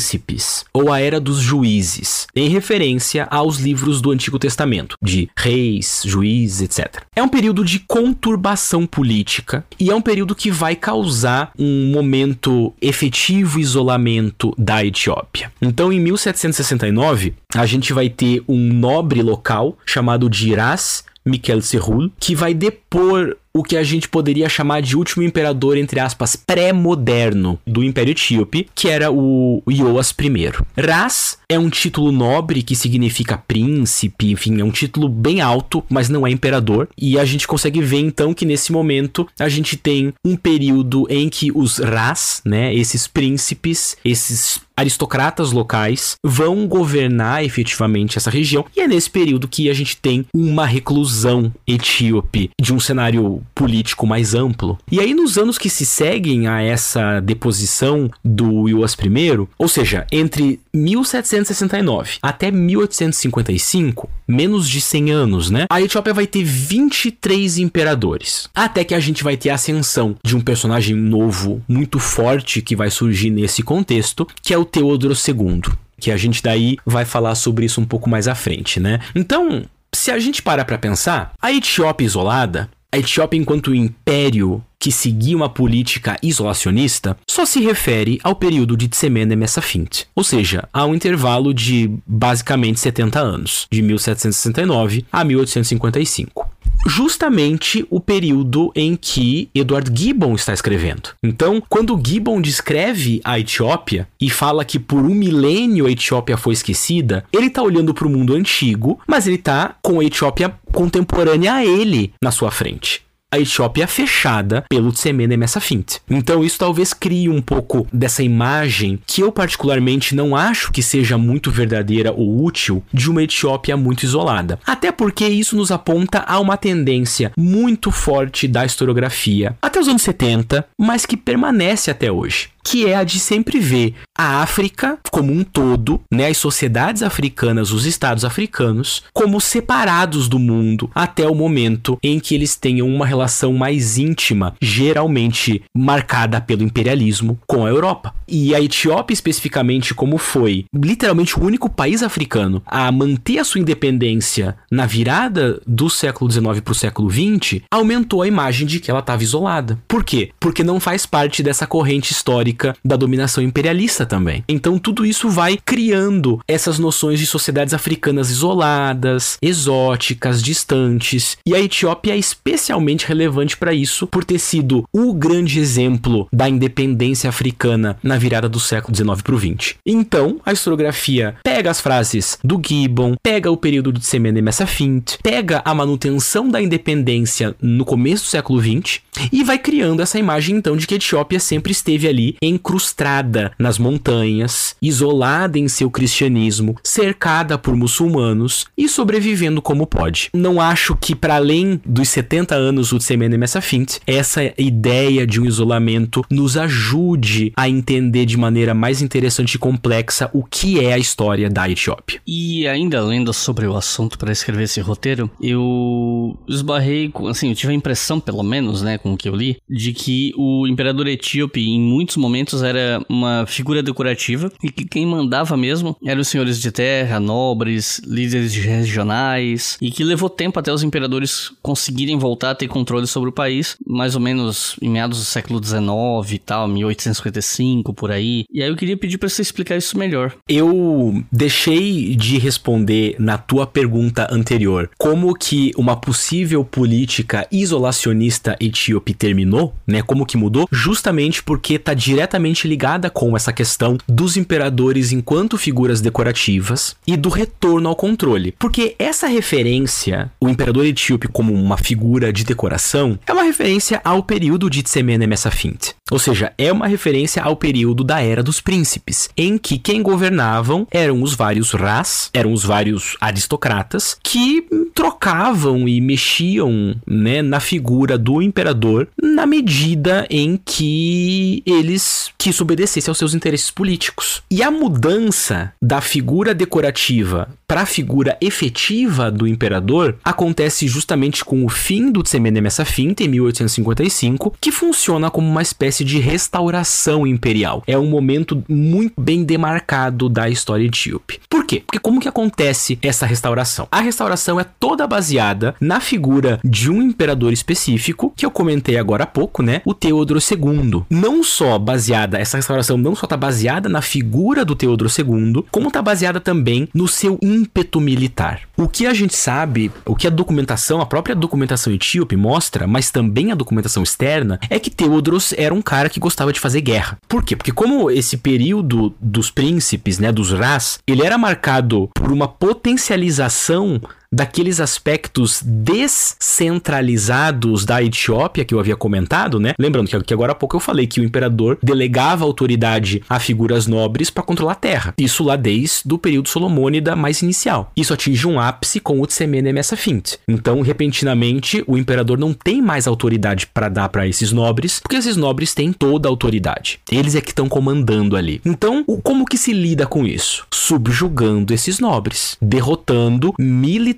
ou a Era dos Juízes, em referência aos livros do Antigo Testamento, de reis, juízes, etc. É um período de conturbação política e é um período que vai causar um momento efetivo isolamento da Etiópia. Então, em 1769, a gente vai ter um nobre local chamado de Iras Miquel Serrul, que vai depor o que a gente poderia chamar de último imperador, entre aspas, pré-moderno do Império Etíope, que era o Ioas I. Ras é um título nobre que significa príncipe, enfim, é um título bem alto, mas não é imperador. E a gente consegue ver então que nesse momento a gente tem um período em que os Ras, né, esses príncipes, esses aristocratas locais vão governar efetivamente essa região. E é nesse período que a gente tem uma reclusão etíope de um cenário político mais amplo. E aí, nos anos que se seguem a essa deposição do Iuas I, ou seja, entre 1769 até 1855, menos de 100 anos, né? A Etiópia vai ter 23 imperadores. Até que a gente vai ter a ascensão de um personagem novo, muito forte, que vai surgir nesse contexto, que é o Teodoro II. Que a gente daí vai falar sobre isso um pouco mais à frente, né? Então, se a gente parar para pensar, a Etiópia isolada, a Etiópia enquanto império que seguia uma política isolacionista, só se refere ao período de Tsemene Messafint, ou seja, a um intervalo de basicamente 70 anos, de 1769 a 1855 justamente o período em que Edward Gibbon está escrevendo. Então, quando Gibbon descreve a Etiópia e fala que por um milênio a Etiópia foi esquecida, ele está olhando para o mundo antigo, mas ele está com a Etiópia contemporânea a ele na sua frente a Etiópia fechada pelo Tsemene Messafint. Então isso talvez crie um pouco dessa imagem que eu particularmente não acho que seja muito verdadeira ou útil de uma Etiópia muito isolada. Até porque isso nos aponta a uma tendência muito forte da historiografia até os anos 70, mas que permanece até hoje que é a de sempre ver a África como um todo, né, as sociedades africanas, os estados africanos, como separados do mundo até o momento em que eles tenham uma relação mais íntima, geralmente marcada pelo imperialismo com a Europa. E a Etiópia especificamente como foi literalmente o único país africano a manter a sua independência na virada do século XIX para o século XX, aumentou a imagem de que ela estava isolada. Por quê? Porque não faz parte dessa corrente histórica histórica da dominação imperialista também. Então tudo isso vai criando essas noções de sociedades africanas isoladas, exóticas, distantes. E a Etiópia é especialmente relevante para isso por ter sido o grande exemplo da independência africana na virada do século XIX para o XX. Então, a historiografia pega as frases do Gibbon, pega o período de Semene Messafint, pega a manutenção da independência no começo do século XX e vai criando essa imagem então de que a Etiópia sempre esteve ali encrustada nas montanhas, isolada em seu cristianismo, cercada por muçulmanos e sobrevivendo como pode. Não acho que para além dos 70 anos do Tsemene Messafint, essa ideia de um isolamento nos ajude a entender de maneira mais interessante e complexa o que é a história da Etiópia. E ainda lendo sobre o assunto para escrever esse roteiro, eu esbarrei, assim, eu tive a impressão, pelo menos, né, com o que eu li, de que o imperador etíope, em muitos momentos, momentos era uma figura decorativa e que quem mandava mesmo eram os senhores de terra, nobres, líderes regionais e que levou tempo até os imperadores conseguirem voltar a ter controle sobre o país, mais ou menos em meados do século XIX e tal, 1855 por aí. E aí eu queria pedir para você explicar isso melhor. Eu deixei de responder na tua pergunta anterior como que uma possível política isolacionista etíope terminou, né? Como que mudou? Justamente porque tá direto diretamente ligada com essa questão dos imperadores enquanto figuras decorativas e do retorno ao controle. Porque essa referência, o imperador etíope como uma figura de decoração, é uma referência ao período de Tsemene Messafint. Ou seja, é uma referência ao período da Era dos Príncipes, em que quem governavam eram os vários Ras, eram os vários aristocratas, que trocavam e mexiam né, na figura do imperador na medida em que eles quis obedecesse aos seus interesses políticos. E a mudança da figura decorativa para a figura efetiva do imperador acontece justamente com o fim do Tsemene Messafint em 1855, que funciona como uma espécie de restauração imperial. É um momento muito bem demarcado da história etíope. Por quê? Porque como que acontece essa restauração? A restauração é toda baseada na figura de um imperador específico, que eu comentei agora há pouco, né? O Teodoro II. Não só baseada, essa restauração não só está baseada na figura do Teodoro II, como está baseada também no seu ímpeto militar. O que a gente sabe, o que a documentação, a própria documentação etíope mostra, mas também a documentação externa, é que Teodros era um cara que gostava de fazer guerra. Por quê? Porque como esse período dos príncipes, né, dos Ras, ele era marcado por uma potencialização daqueles aspectos descentralizados da Etiópia que eu havia comentado, né? Lembrando que, agora há pouco eu falei que o imperador delegava autoridade a figuras nobres para controlar a terra. Isso lá desde o período solomônida mais inicial. Isso atinge um ápice com o Messafint. Então, repentinamente, o imperador não tem mais autoridade para dar para esses nobres, porque esses nobres têm toda a autoridade. Eles é que estão comandando ali. Então, como que se lida com isso? Subjugando esses nobres, derrotando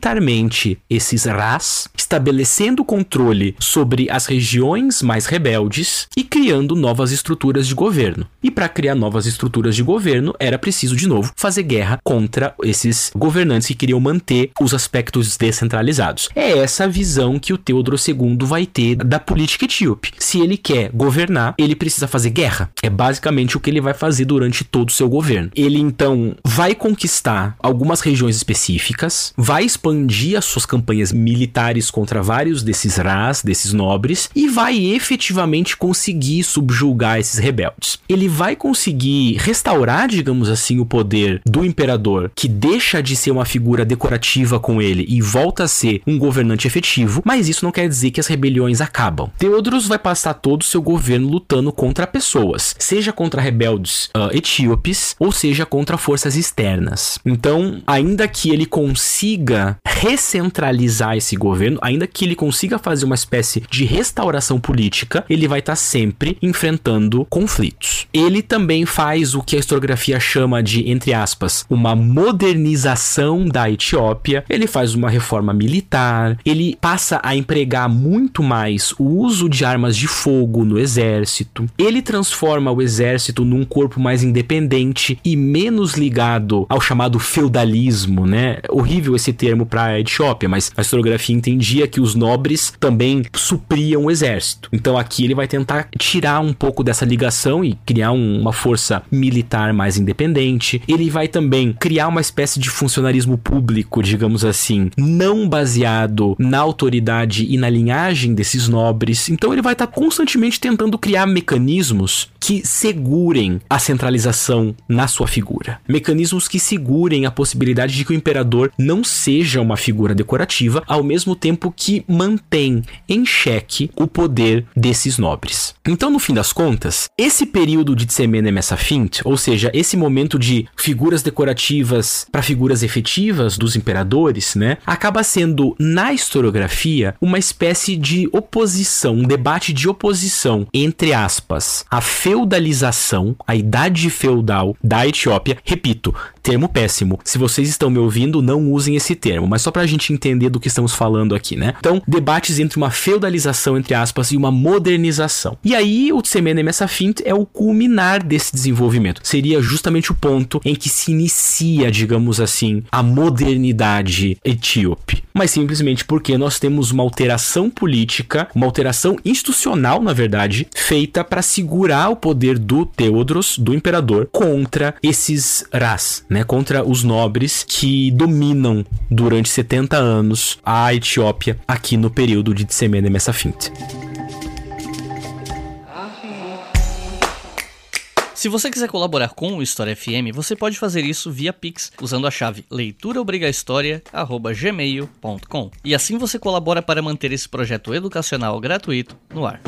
militarmente esses Ras, estabelecendo controle sobre as regiões mais rebeldes e criando novas estruturas de governo. E para criar novas estruturas de governo, era preciso de novo fazer guerra contra esses governantes que queriam manter os aspectos descentralizados. É essa a visão que o Teodoro II vai ter da política etíope. Se ele quer governar, ele precisa fazer guerra. É basicamente o que ele vai fazer durante todo o seu governo. Ele então vai conquistar algumas regiões específicas, vai expandir as suas campanhas militares contra vários desses ras, desses nobres, e vai efetivamente conseguir subjugar esses rebeldes. Ele vai conseguir restaurar, digamos assim, o poder do imperador, que deixa de ser uma figura decorativa com ele e volta a ser um governante efetivo, mas isso não quer dizer que as rebeliões acabam. Teodros vai passar todo o seu governo lutando contra pessoas, seja contra rebeldes uh, etíopes ou seja contra forças externas. Então, ainda que ele consiga recentralizar esse governo, ainda que ele consiga fazer uma espécie de restauração política, ele vai estar tá sempre enfrentando conflitos. Ele também faz o que a historiografia chama de, entre aspas, uma modernização da Etiópia. Ele faz uma reforma militar, ele passa a empregar muito mais o uso de armas de fogo no exército. Ele transforma o exército num corpo mais independente e menos ligado ao chamado feudalismo, né? Horrível esse termo para a Etiópia, mas a historiografia entendia que os nobres também supriam o exército. Então aqui ele vai tentar tirar um pouco dessa ligação e criar um, uma força militar mais independente. Ele vai também criar uma espécie de funcionarismo público, digamos assim, não baseado na autoridade e na linhagem desses nobres. Então ele vai estar constantemente tentando criar mecanismos que segurem a centralização na sua figura. Mecanismos que segurem a possibilidade de que o imperador não seja uma figura decorativa, ao mesmo tempo que mantém em xeque o poder desses nobres. Então, no fim das contas, esse período de Tsemene Messafint, ou seja, esse momento de figuras decorativas para figuras efetivas dos imperadores, né, acaba sendo na historiografia uma espécie de oposição, um debate de oposição entre aspas, a feudalização, a idade feudal da Etiópia, repito, termo péssimo. Se vocês estão me ouvindo, não usem esse termo, mas só pra gente entender do que estamos falando aqui, né? Então, debates entre uma feudalização, entre aspas, e uma modernização. E aí, o Tsemene Messafint é o culminar desse desenvolvimento. Seria justamente o ponto em que se inicia, digamos assim, a modernidade etíope. Mas simplesmente porque nós temos uma alteração política, uma alteração institucional, na verdade, feita para segurar o poder do Teodros, do imperador, contra esses Ras, né, contra os nobres que dominam durante 70 anos a Etiópia aqui no período de Tsemene Messafint. Se você quiser colaborar com o História FM, você pode fazer isso via Pix usando a chave leituraobrigahistoria@gmail.com. E assim você colabora para manter esse projeto educacional gratuito no ar.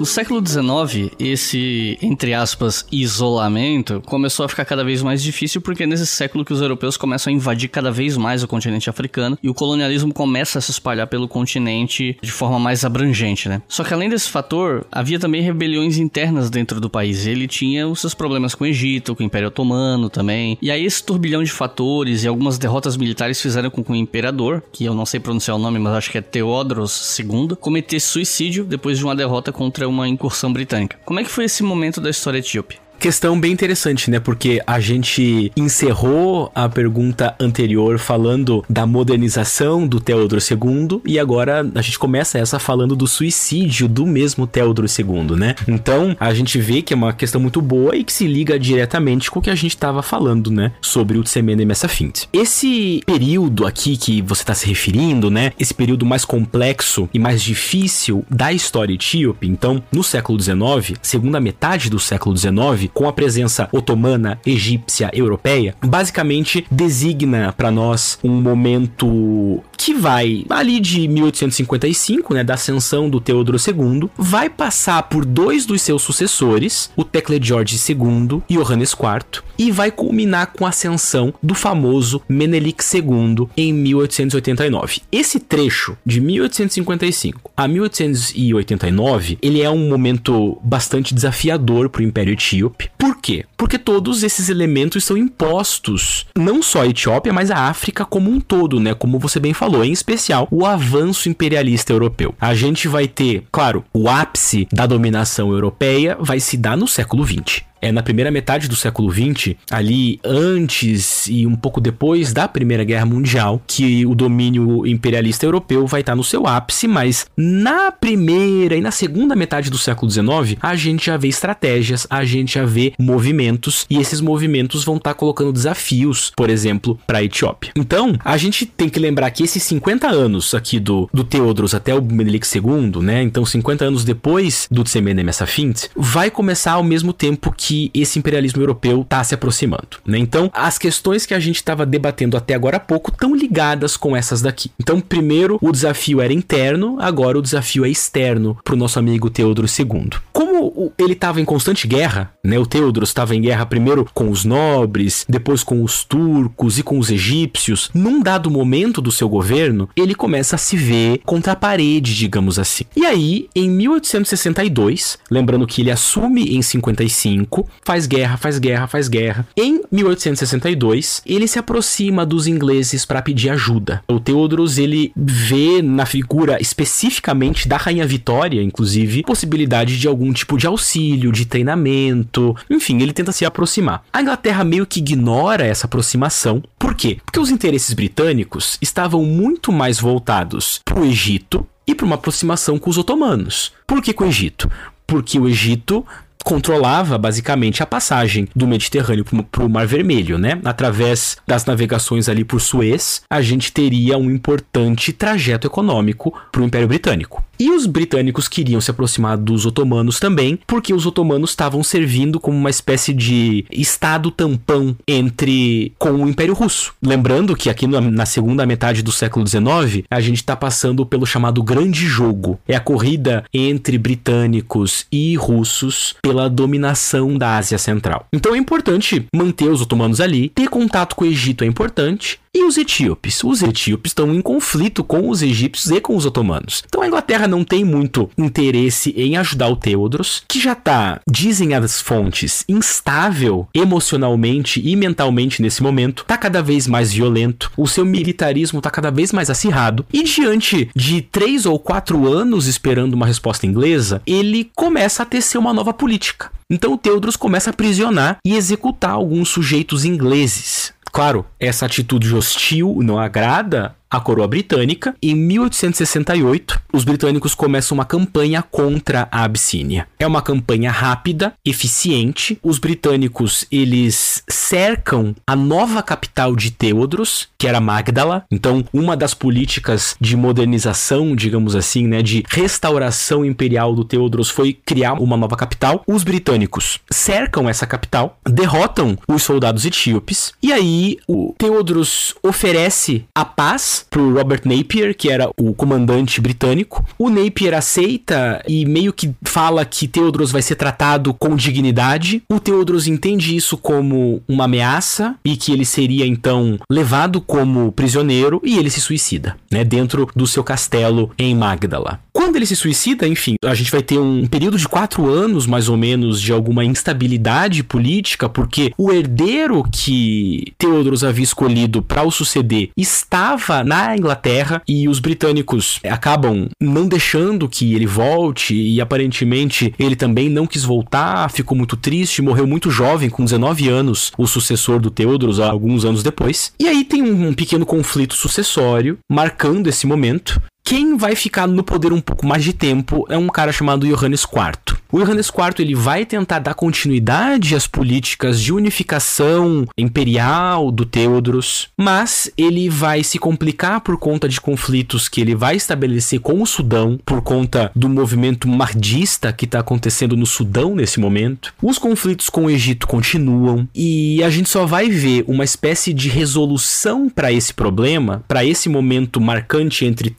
No século XIX, esse, entre aspas, isolamento começou a ficar cada vez mais difícil porque é nesse século que os europeus começam a invadir cada vez mais o continente africano e o colonialismo começa a se espalhar pelo continente de forma mais abrangente, né? Só que além desse fator, havia também rebeliões internas dentro do país. Ele tinha os seus problemas com o Egito, com o Império Otomano também. E aí esse turbilhão de fatores e algumas derrotas militares fizeram com que o imperador, que eu não sei pronunciar o nome, mas acho que é Teodros II, cometesse suicídio depois de uma derrota contra uma incursão britânica. Como é que foi esse momento da história etíope? Questão bem interessante, né? Porque a gente encerrou a pergunta anterior falando da modernização do Teodoro II e agora a gente começa essa falando do suicídio do mesmo Teodoro II, né? Então, a gente vê que é uma questão muito boa e que se liga diretamente com o que a gente estava falando, né? Sobre o Tsemene Messafint. Esse período aqui que você está se referindo, né? Esse período mais complexo e mais difícil da história etíope, então, no século XIX, segunda metade do século XIX, com a presença otomana, egípcia, europeia, basicamente designa para nós um momento que vai ali de 1855, né, da ascensão do Teodoro II, vai passar por dois dos seus sucessores, o Tecle George II e Johannes IV, e vai culminar com a ascensão do famoso Menelik II em 1889. Esse trecho de 1855 a 1889, ele é um momento bastante desafiador para o Império Etíope. Por quê? Porque todos esses elementos são impostos não só à Etiópia, mas à África como um todo, né? Como você bem falou, em especial o avanço imperialista europeu. A gente vai ter, claro, o ápice da dominação europeia vai se dar no século XX é na primeira metade do século XX, ali antes e um pouco depois da Primeira Guerra Mundial, que o domínio imperialista europeu vai estar no seu ápice, mas na primeira e na segunda metade do século XIX, a gente já vê estratégias, a gente já vê movimentos, e esses movimentos vão estar colocando desafios, por exemplo, para a Etiópia. Então, a gente tem que lembrar que esses 50 anos aqui do, do Teodros até o Menelik II, né? Então, 50 anos depois do Tsemene Messafint, vai começar ao mesmo tempo que que esse imperialismo europeu está se aproximando. Né? Então, as questões que a gente estava debatendo até agora há pouco estão ligadas com essas daqui. Então, primeiro, o desafio era interno, agora o desafio é externo para o nosso amigo Teodoro II. Como ele estava em constante guerra, né? o Teodoro estava em guerra primeiro com os nobres, depois com os turcos e com os egípcios, num dado momento do seu governo, ele começa a se ver contra a parede, digamos assim. E aí, em 1862, lembrando que ele assume em 55, faz guerra, faz guerra, faz guerra. Em 1862, ele se aproxima dos ingleses para pedir ajuda. O Theodorus ele vê na figura especificamente da rainha Vitória, inclusive, possibilidade de algum tipo de auxílio, de treinamento, enfim, ele tenta se aproximar. A Inglaterra meio que ignora essa aproximação. Por quê? Porque os interesses britânicos estavam muito mais voltados para o Egito e para uma aproximação com os otomanos. Por que com o Egito? Porque o Egito controlava basicamente a passagem do Mediterrâneo para o Mar Vermelho, né? Através das navegações ali por Suez, a gente teria um importante trajeto econômico para o Império Britânico. E os britânicos queriam se aproximar dos otomanos também, porque os otomanos estavam servindo como uma espécie de estado tampão entre com o Império Russo. Lembrando que aqui na segunda metade do século XIX, a gente está passando pelo chamado Grande Jogo. É a corrida entre britânicos e russos pela dominação da Ásia Central. Então é importante manter os otomanos ali, ter contato com o Egito é importante, os etíopes? Os etíopes estão em conflito com os egípcios e com os otomanos. Então a Inglaterra não tem muito interesse em ajudar o Teodros, que já está, dizem as fontes, instável emocionalmente e mentalmente nesse momento, está cada vez mais violento, o seu militarismo está cada vez mais acirrado, e diante de três ou quatro anos esperando uma resposta inglesa, ele começa a tecer uma nova política. Então o Teodros começa a aprisionar e executar alguns sujeitos ingleses. Claro, essa atitude hostil não agrada a coroa britânica. Em 1868, os britânicos começam uma campanha contra a Abissínia. É uma campanha rápida, eficiente. Os britânicos eles cercam a nova capital de Teodros, que era Magdala. Então, uma das políticas de modernização, digamos assim, né, de restauração imperial do Teodros foi criar uma nova capital. Os britânicos cercam essa capital, derrotam os soldados etíopes e aí o Teodros oferece a paz pro Robert Napier, que era o comandante britânico. O Napier aceita e meio que fala que Theodros vai ser tratado com dignidade. O Theodros entende isso como uma ameaça e que ele seria então levado como prisioneiro e ele se suicida, né, dentro do seu castelo em Magdala. Quando ele se suicida, enfim, a gente vai ter um período de quatro anos, mais ou menos, de alguma instabilidade política, porque o herdeiro que Theodros havia escolhido para o suceder estava na Inglaterra e os britânicos acabam não deixando que ele volte e aparentemente ele também não quis voltar, ficou muito triste, morreu muito jovem, com 19 anos, o sucessor do Theodorus, alguns anos depois. E aí tem um pequeno conflito sucessório marcando esse momento. Quem vai ficar no poder um pouco mais de tempo é um cara chamado Johannes IV. O Johannes IV ele vai tentar dar continuidade às políticas de unificação imperial do Teodros, mas ele vai se complicar por conta de conflitos que ele vai estabelecer com o Sudão, por conta do movimento mardista que está acontecendo no Sudão nesse momento. Os conflitos com o Egito continuam e a gente só vai ver uma espécie de resolução para esse problema, para esse momento marcante entre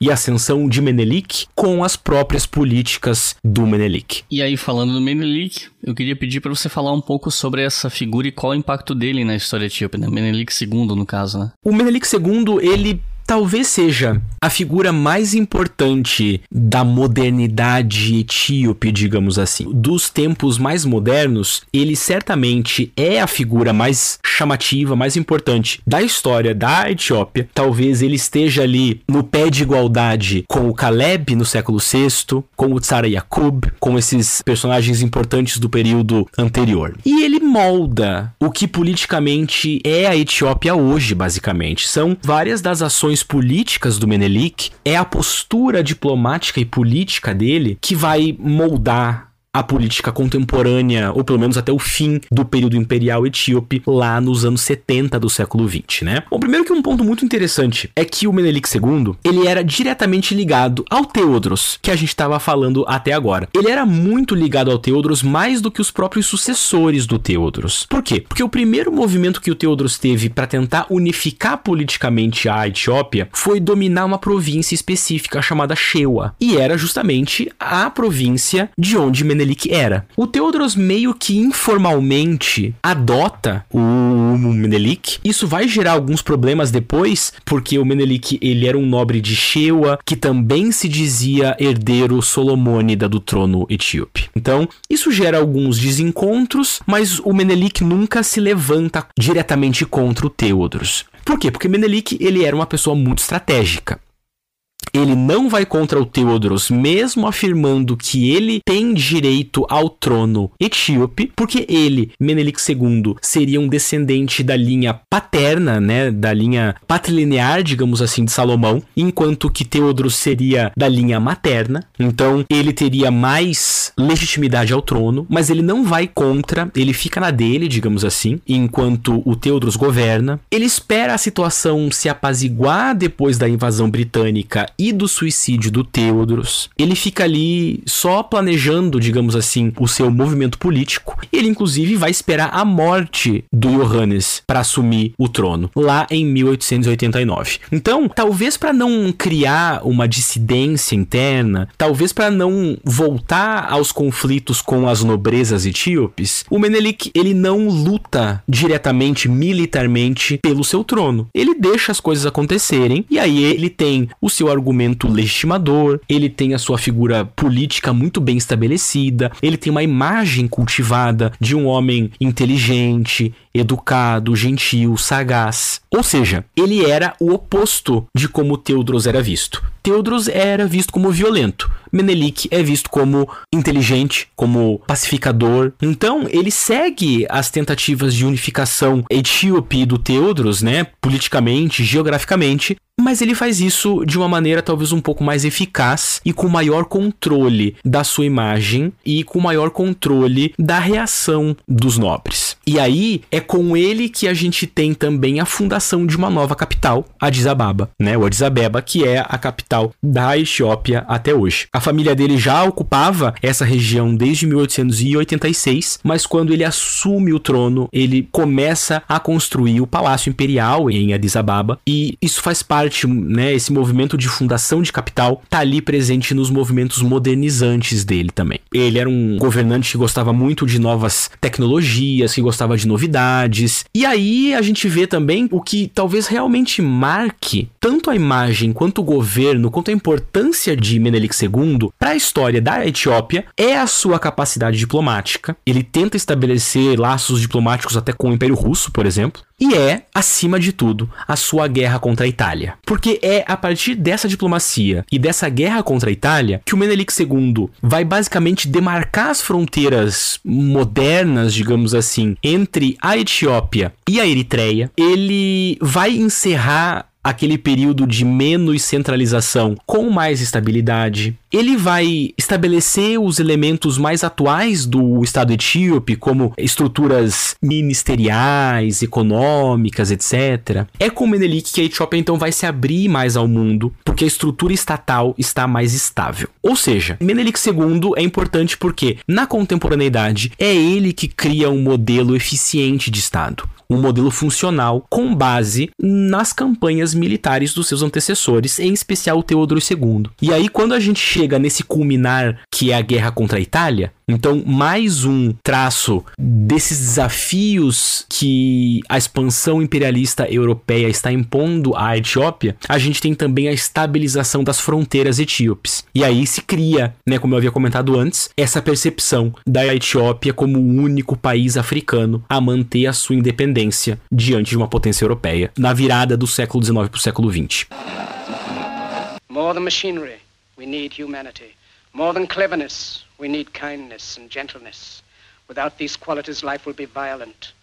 E a ascensão de Menelik, com as próprias políticas do Menelik. Menelik. E aí, falando do Menelik, eu queria pedir para você falar um pouco sobre essa figura e qual é o impacto dele na história etíope, né? Menelik II, no caso, né? O Menelik II, ele talvez seja a figura mais importante da modernidade etíope, digamos assim. Dos tempos mais modernos, ele certamente é a figura mais chamativa, mais importante da história da Etiópia. Talvez ele esteja ali no pé de igualdade com o Caleb no século VI, com o Tsara Yakub, com esses personagens importantes do período anterior. E ele molda o que politicamente é a Etiópia hoje, basicamente. São várias das ações políticas do Menelik, é a postura diplomática e política dele que vai moldar a política contemporânea, ou pelo menos até o fim do período imperial etíope, lá nos anos 70 do século 20, né? Bom, primeiro que um ponto muito interessante é que o Menelik II, ele era diretamente ligado ao Teodros, que a gente estava falando até agora. Ele era muito ligado ao Teodros mais do que os próprios sucessores do Teodros. Por quê? Porque o primeiro movimento que o Teodros teve para tentar unificar politicamente a Etiópia foi dominar uma província específica chamada Shewa, e era justamente a província de onde Menelik Menelik era. O Teodros meio que informalmente adota o Menelik. Isso vai gerar alguns problemas depois, porque o Menelik ele era um nobre de Shewa, que também se dizia herdeiro solomônida do trono etíope. Então, isso gera alguns desencontros, mas o Menelik nunca se levanta diretamente contra o Teodros. Por quê? Porque Menelik ele era uma pessoa muito estratégica ele não vai contra o Teodros, mesmo afirmando que ele tem direito ao trono etíope, porque ele, Menelik II, seria um descendente da linha paterna, né, da linha patrilinear, digamos assim, de Salomão, enquanto que Teodros seria da linha materna. Então, ele teria mais legitimidade ao trono, mas ele não vai contra, ele fica na dele, digamos assim, enquanto o Teodros governa. Ele espera a situação se apaziguar depois da invasão britânica e do suicídio do Teodros. Ele fica ali só planejando, digamos assim, o seu movimento político. Ele, inclusive, vai esperar a morte do Johannes para assumir o trono, lá em 1889. Então, talvez para não criar uma dissidência interna, talvez para não voltar aos conflitos com as nobrezas etíopes, o Menelik ele não luta diretamente militarmente pelo seu trono. Ele deixa as coisas acontecerem e aí ele tem o seu argumento argumento legitimador, ele tem a sua figura política muito bem estabelecida, ele tem uma imagem cultivada de um homem inteligente, educado, gentil, sagaz. Ou seja, ele era o oposto de como Teodros era visto. Teodros era visto como violento. Menelik é visto como inteligente, como pacificador. Então, ele segue as tentativas de unificação etíope do Teodros, né, politicamente, geograficamente, mas ele faz isso de uma maneira talvez um pouco mais eficaz e com maior controle da sua imagem e com maior controle da reação dos nobres. E aí é com ele que a gente tem também a fundação de uma nova capital, Addis Ababa, né? O Addis Abeba, que é a capital da Etiópia até hoje. A família dele já ocupava essa região desde 1886, mas quando ele assume o trono, ele começa a construir o Palácio Imperial em Addis Ababa e isso faz parte, né? Esse movimento de fundação de capital tá ali presente nos movimentos modernizantes dele também. Ele era um governante que gostava muito de novas tecnologias, que gostava de novidades. E aí a gente vê também o que talvez realmente marque tanto a imagem quanto o governo, quanto a importância de Menelik II para a história da Etiópia é a sua capacidade diplomática. Ele tenta estabelecer laços diplomáticos até com o Império Russo, por exemplo. E é, acima de tudo, a sua guerra contra a Itália. Porque é a partir dessa diplomacia e dessa guerra contra a Itália que o Menelik II vai basicamente demarcar as fronteiras modernas, digamos assim, entre a Etiópia e a Eritreia. Ele vai encerrar aquele período de menos centralização com mais estabilidade. Ele vai estabelecer os elementos mais atuais do Estado etíope, como estruturas ministeriais, econômicas, etc. É com Menelik que a Etiópia então vai se abrir mais ao mundo, porque a estrutura estatal está mais estável. Ou seja, Menelik II é importante porque, na contemporaneidade, é ele que cria um modelo eficiente de Estado um modelo funcional com base nas campanhas militares dos seus antecessores, em especial o Teodoro II. E aí, quando a gente chega nesse culminar que é a guerra contra a Itália, então, mais um traço desses desafios que a expansão imperialista europeia está impondo à Etiópia, a gente tem também a estabilização das fronteiras etíopes. E aí se cria, né, como eu havia comentado antes, essa percepção da Etiópia como o único país africano a manter a sua independência diante de uma potência europeia na virada do século XIX para o século XX. More than machinery, we need humanity. More than cleverness, we need kindness and gentleness. Without these qualities, life will be violent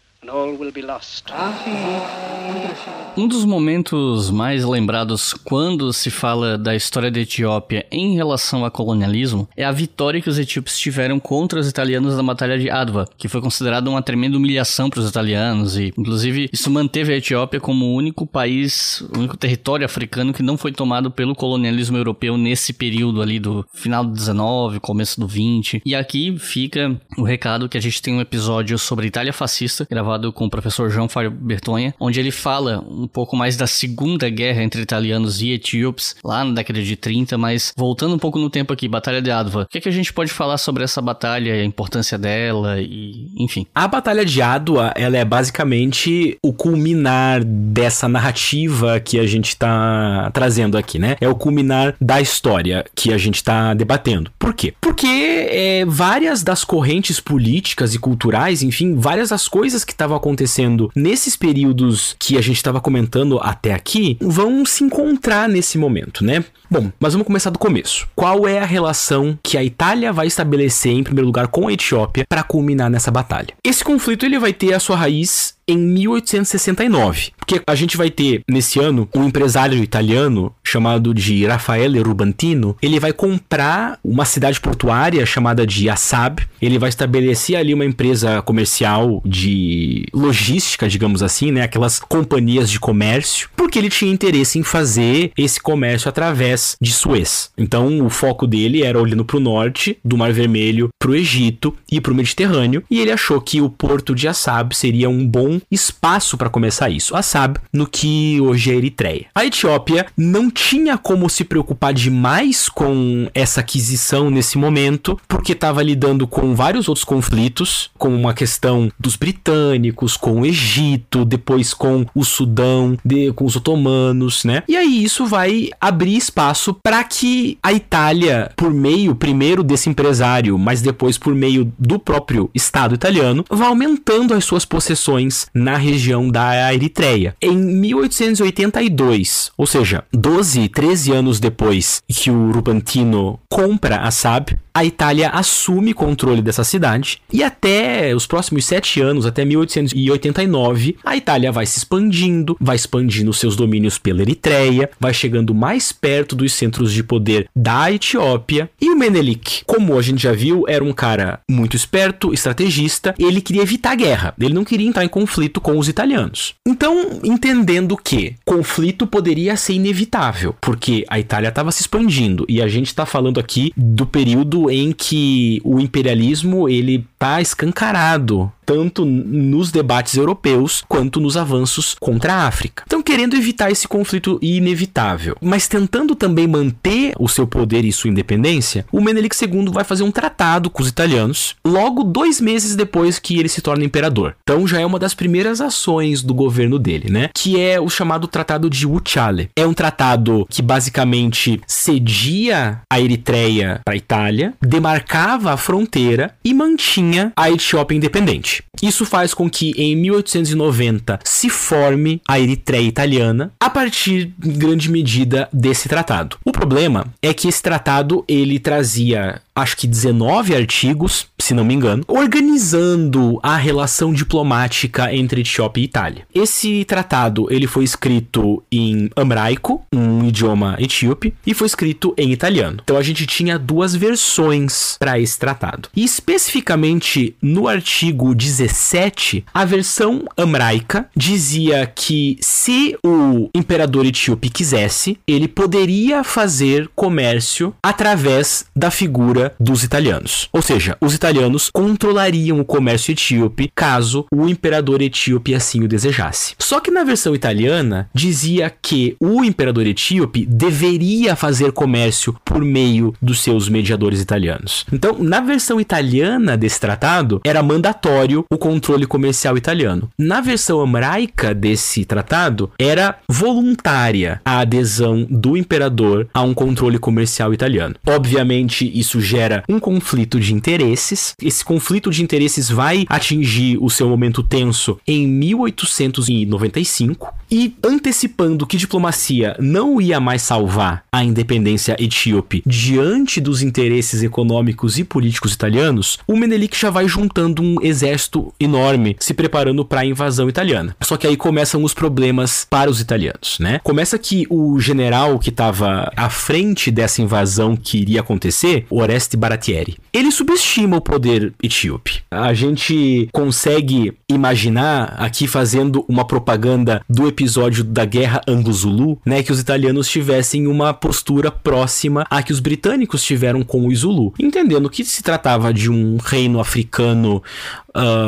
Um dos momentos mais lembrados quando se fala da história da Etiópia em relação ao colonialismo é a vitória que os etíopes tiveram contra os italianos na Batalha de Adwa, que foi considerada uma tremenda humilhação para os italianos e, inclusive, isso manteve a Etiópia como o único país, o único território africano que não foi tomado pelo colonialismo europeu nesse período ali do final do 19, começo do 20. E aqui fica o recado que a gente tem um episódio sobre Itália fascista, gravado gravado com o professor João Fábio Bertonha, onde ele fala um pouco mais da Segunda Guerra entre italianos e etíopes, lá na década de 30, mas voltando um pouco no tempo aqui, Batalha de Adwa. O que, é que a gente pode falar sobre essa batalha, a importância dela e, enfim? A Batalha de Adwa, ela é basicamente o culminar dessa narrativa que a gente está trazendo aqui, né? É o culminar da história que a gente está debatendo. Por quê? Porque é, várias das correntes políticas e culturais, enfim, várias das coisas que estavam acontecendo nesses períodos que a gente estava comentando até aqui vão se encontrar nesse momento, né? Bom, mas vamos começar do começo. Qual é a relação que a Itália vai estabelecer em primeiro lugar com a Etiópia para culminar nessa batalha? Esse conflito ele vai ter a sua raiz em 1869. Porque a gente vai ter, nesse ano, um empresário italiano chamado de Raffaele Rubantino. Ele vai comprar uma cidade portuária chamada de Assab. Ele vai estabelecer ali uma empresa comercial de logística, digamos assim, né? Aquelas companhias de comércio. Porque ele tinha interesse em fazer esse comércio através de Suez. Então, o foco dele era olhando para o norte, do Mar Vermelho, para o Egito e para o Mediterrâneo. E ele achou que o porto de Assab seria um bom espaço para começar isso. A SAB, no que hoje é Eritreia. A Etiópia não tinha como se preocupar demais com essa aquisição nesse momento, porque estava lidando com vários outros conflitos, com uma questão dos britânicos, com o Egito, depois com o Sudão, de, com os otomanos, né? E aí isso vai abrir espaço para que a Itália, por meio primeiro desse empresário, mas depois por meio do próprio Estado italiano, vá aumentando as suas possessões na região da Eritreia. Em 1882, ou seja, 12, 13 anos depois que o Rubantino compra a SAB, a Itália assume controle dessa cidade e até os próximos sete anos, até 1889, a Itália vai se expandindo, vai expandindo seus domínios pela Eritreia, vai chegando mais perto dos centros de poder da Etiópia e o Menelik, como a gente já viu, era um cara muito esperto, estrategista, ele queria evitar a guerra, ele não queria entrar em conflito com os italianos. Então, entendendo que conflito poderia ser inevitável, porque a Itália estava se expandindo e a gente está falando aqui do período em que o imperialismo ele tá escancarado tanto nos debates europeus quanto nos avanços contra a África. Então, querendo evitar esse conflito inevitável, mas tentando também manter o seu poder e sua independência, o Menelik II vai fazer um tratado com os italianos logo dois meses depois que ele se torna imperador. Então, já é uma das primeiras ações do governo dele, né? Que é o chamado Tratado de Wuchale. É um tratado que basicamente cedia a Eritreia para a Itália, demarcava a fronteira e mantinha a Etiópia independente. вещь. Isso faz com que em 1890 se forme a Eritreia Italiana a partir, em grande medida, desse tratado. O problema é que esse tratado ele trazia acho que 19 artigos, se não me engano, organizando a relação diplomática entre Etiópia e Itália. Esse tratado, ele foi escrito em amraico, um idioma etíope, e foi escrito em italiano. Então a gente tinha duas versões para esse tratado. E especificamente no artigo 17, a versão amraica dizia que se o imperador etíope quisesse, ele poderia fazer comércio através da figura dos italianos. Ou seja, os italianos controlariam o comércio etíope caso o imperador etíope assim o desejasse. Só que na versão italiana dizia que o imperador etíope deveria fazer comércio por meio dos seus mediadores italianos. Então, na versão italiana desse tratado, era mandatório o controle comercial italiano. Na versão amraica desse tratado, era voluntária a adesão do imperador a um controle comercial italiano. Obviamente, isso gera um conflito de interesses. Esse conflito de interesses vai atingir o seu momento tenso em 1895 e antecipando que diplomacia não ia mais salvar a independência etíope diante dos interesses econômicos e políticos italianos, o Menelik já vai juntando um exército enorme se preparando para a invasão italiana. Só que aí começam os problemas para os italianos, né? Começa que o general que estava à frente dessa invasão que iria acontecer, Oreste Baratieri. Ele subestima o poder etíope. A gente consegue imaginar aqui fazendo uma propaganda do episódio da Guerra Anglo-Zulu, né, que os italianos tivessem uma postura próxima à que os britânicos tiveram com o Zulu, entendendo que se tratava de um reino africano uh,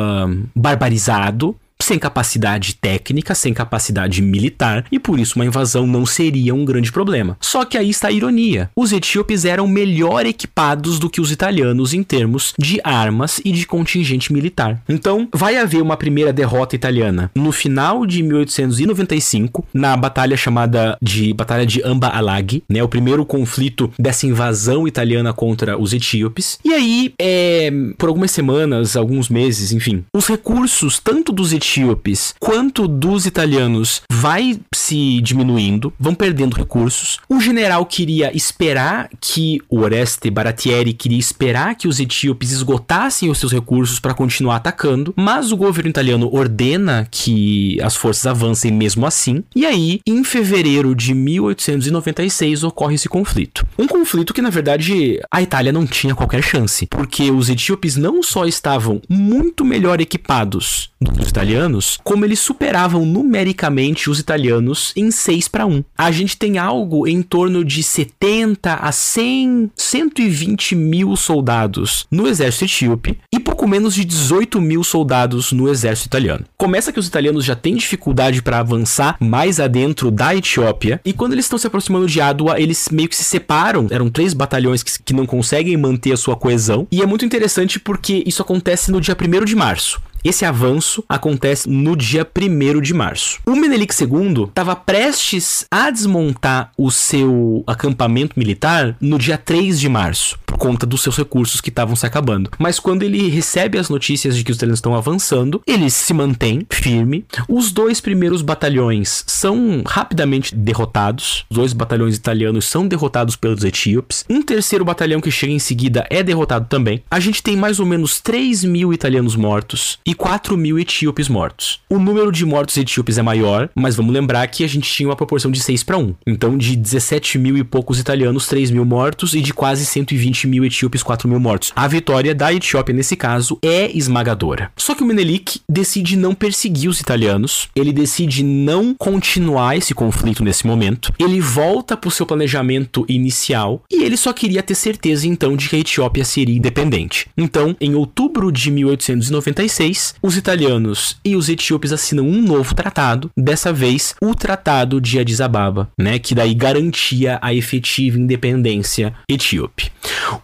barbarizado sem capacidade técnica, sem capacidade militar, e por isso uma invasão não seria um grande problema. Só que aí está a ironia. Os etíopes eram melhor equipados do que os italianos em termos de armas e de contingente militar. Então, vai haver uma primeira derrota italiana no final de 1895, na batalha chamada de Batalha de Amba Alag, né, o primeiro conflito dessa invasão italiana contra os etíopes. E aí, é, por algumas semanas, alguns meses, enfim, os recursos tanto dos etíopes etíopes quanto dos italianos vai se diminuindo, vão perdendo recursos. O general queria esperar que o Oreste Baratieri queria esperar que os etíopes esgotassem os seus recursos para continuar atacando, mas o governo italiano ordena que as forças avancem mesmo assim. E aí, em fevereiro de 1896 ocorre esse conflito. Um conflito que na verdade a Itália não tinha qualquer chance, porque os etíopes não só estavam muito melhor equipados do que os italianos como eles superavam numericamente os italianos em 6 para 1. A gente tem algo em torno de 70 a 100, 120 mil soldados no exército etíope e pouco menos de 18 mil soldados no exército italiano. Começa que os italianos já têm dificuldade para avançar mais adentro da Etiópia e quando eles estão se aproximando de Adwa, eles meio que se separam. Eram três batalhões que, que não conseguem manter a sua coesão e é muito interessante porque isso acontece no dia 1 de março. Esse avanço acontece no dia 1 de março. O Menelik II estava prestes a desmontar o seu acampamento militar no dia 3 de março, por conta dos seus recursos que estavam se acabando. Mas quando ele recebe as notícias de que os italianos estão avançando, ele se mantém firme. Os dois primeiros batalhões são rapidamente derrotados. Os dois batalhões italianos são derrotados pelos etíopes. Um terceiro batalhão que chega em seguida é derrotado também. A gente tem mais ou menos 3 mil italianos mortos e 4 mil etíopes mortos. O número de mortos etíopes é maior, mas vamos lembrar que a gente tinha uma proporção de 6 para 1. Então, de 17 mil e poucos italianos, 3 mil mortos, e de quase 120 mil etíopes, 4 mil mortos. A vitória da Etiópia, nesse caso, é esmagadora. Só que o Menelik decide não perseguir os italianos, ele decide não continuar esse conflito nesse momento, ele volta para o seu planejamento inicial e ele só queria ter certeza então de que a Etiópia seria independente. Então, em outubro de 1896, os italianos e os etíopes assinam um novo tratado, dessa vez o Tratado de Addis Ababa, né, que daí garantia a efetiva independência etíope.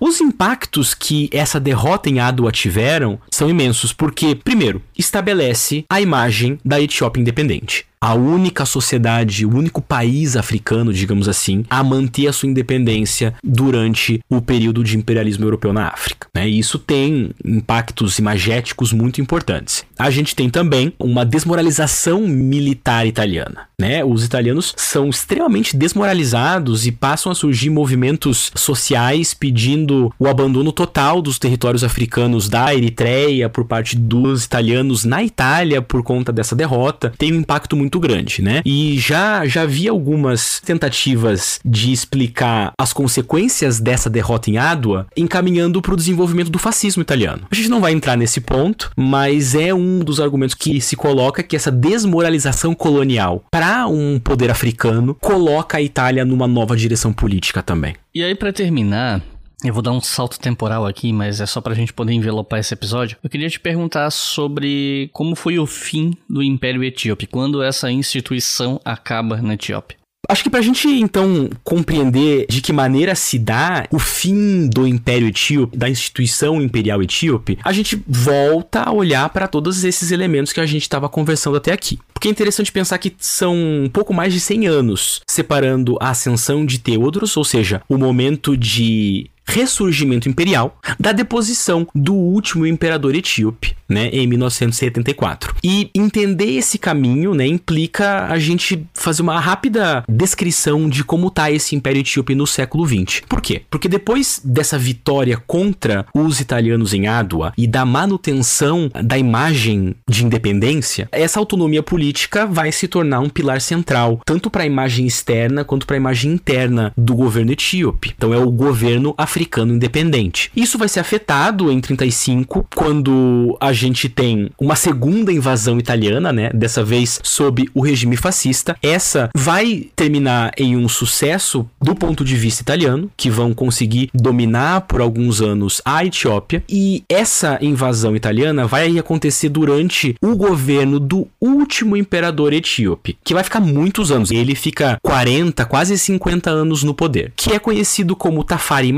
Os impactos que essa derrota em Adwa tiveram são imensos, porque, primeiro, estabelece a imagem da Etiópia independente. A única sociedade, o único país africano, digamos assim, a manter a sua independência durante o período de imperialismo europeu na África. Né? E isso tem impactos imagéticos muito importantes. A gente tem também uma desmoralização militar italiana. Né? Os italianos são extremamente desmoralizados e passam a surgir movimentos sociais pedindo o abandono total dos territórios africanos da Eritreia por parte dos italianos na Itália por conta dessa derrota. Tem um impacto muito grande, né? E já já vi algumas tentativas de explicar as consequências dessa derrota em Ádua, encaminhando para o desenvolvimento do fascismo italiano. A gente não vai entrar nesse ponto, mas é um dos argumentos que se coloca que essa desmoralização colonial para um poder africano coloca a Itália numa nova direção política também. E aí para terminar, eu vou dar um salto temporal aqui, mas é só pra gente poder envelopar esse episódio. Eu queria te perguntar sobre como foi o fim do Império Etíope, quando essa instituição acaba na Etiópia. Acho que pra gente então compreender de que maneira se dá o fim do Império Etíope, da instituição imperial etíope, a gente volta a olhar para todos esses elementos que a gente estava conversando até aqui. Porque é interessante pensar que são um pouco mais de 100 anos separando a ascensão de Teodros, ou seja, o momento de ressurgimento imperial da deposição do último imperador etíope, né, em 1974. E entender esse caminho, né, implica a gente fazer uma rápida descrição de como tá esse império etíope no século 20. Por quê? Porque depois dessa vitória contra os italianos em Ádua e da manutenção da imagem de independência, essa autonomia política vai se tornar um pilar central, tanto para a imagem externa quanto para a imagem interna do governo etíope. Então é o governo africano africano independente. Isso vai ser afetado em 35, quando a gente tem uma segunda invasão italiana, né? Dessa vez sob o regime fascista. Essa vai terminar em um sucesso do ponto de vista italiano, que vão conseguir dominar por alguns anos a Etiópia. E essa invasão italiana vai acontecer durante o governo do último imperador etíope, que vai ficar muitos anos. Ele fica 40, quase 50 anos no poder, que é conhecido como Tafari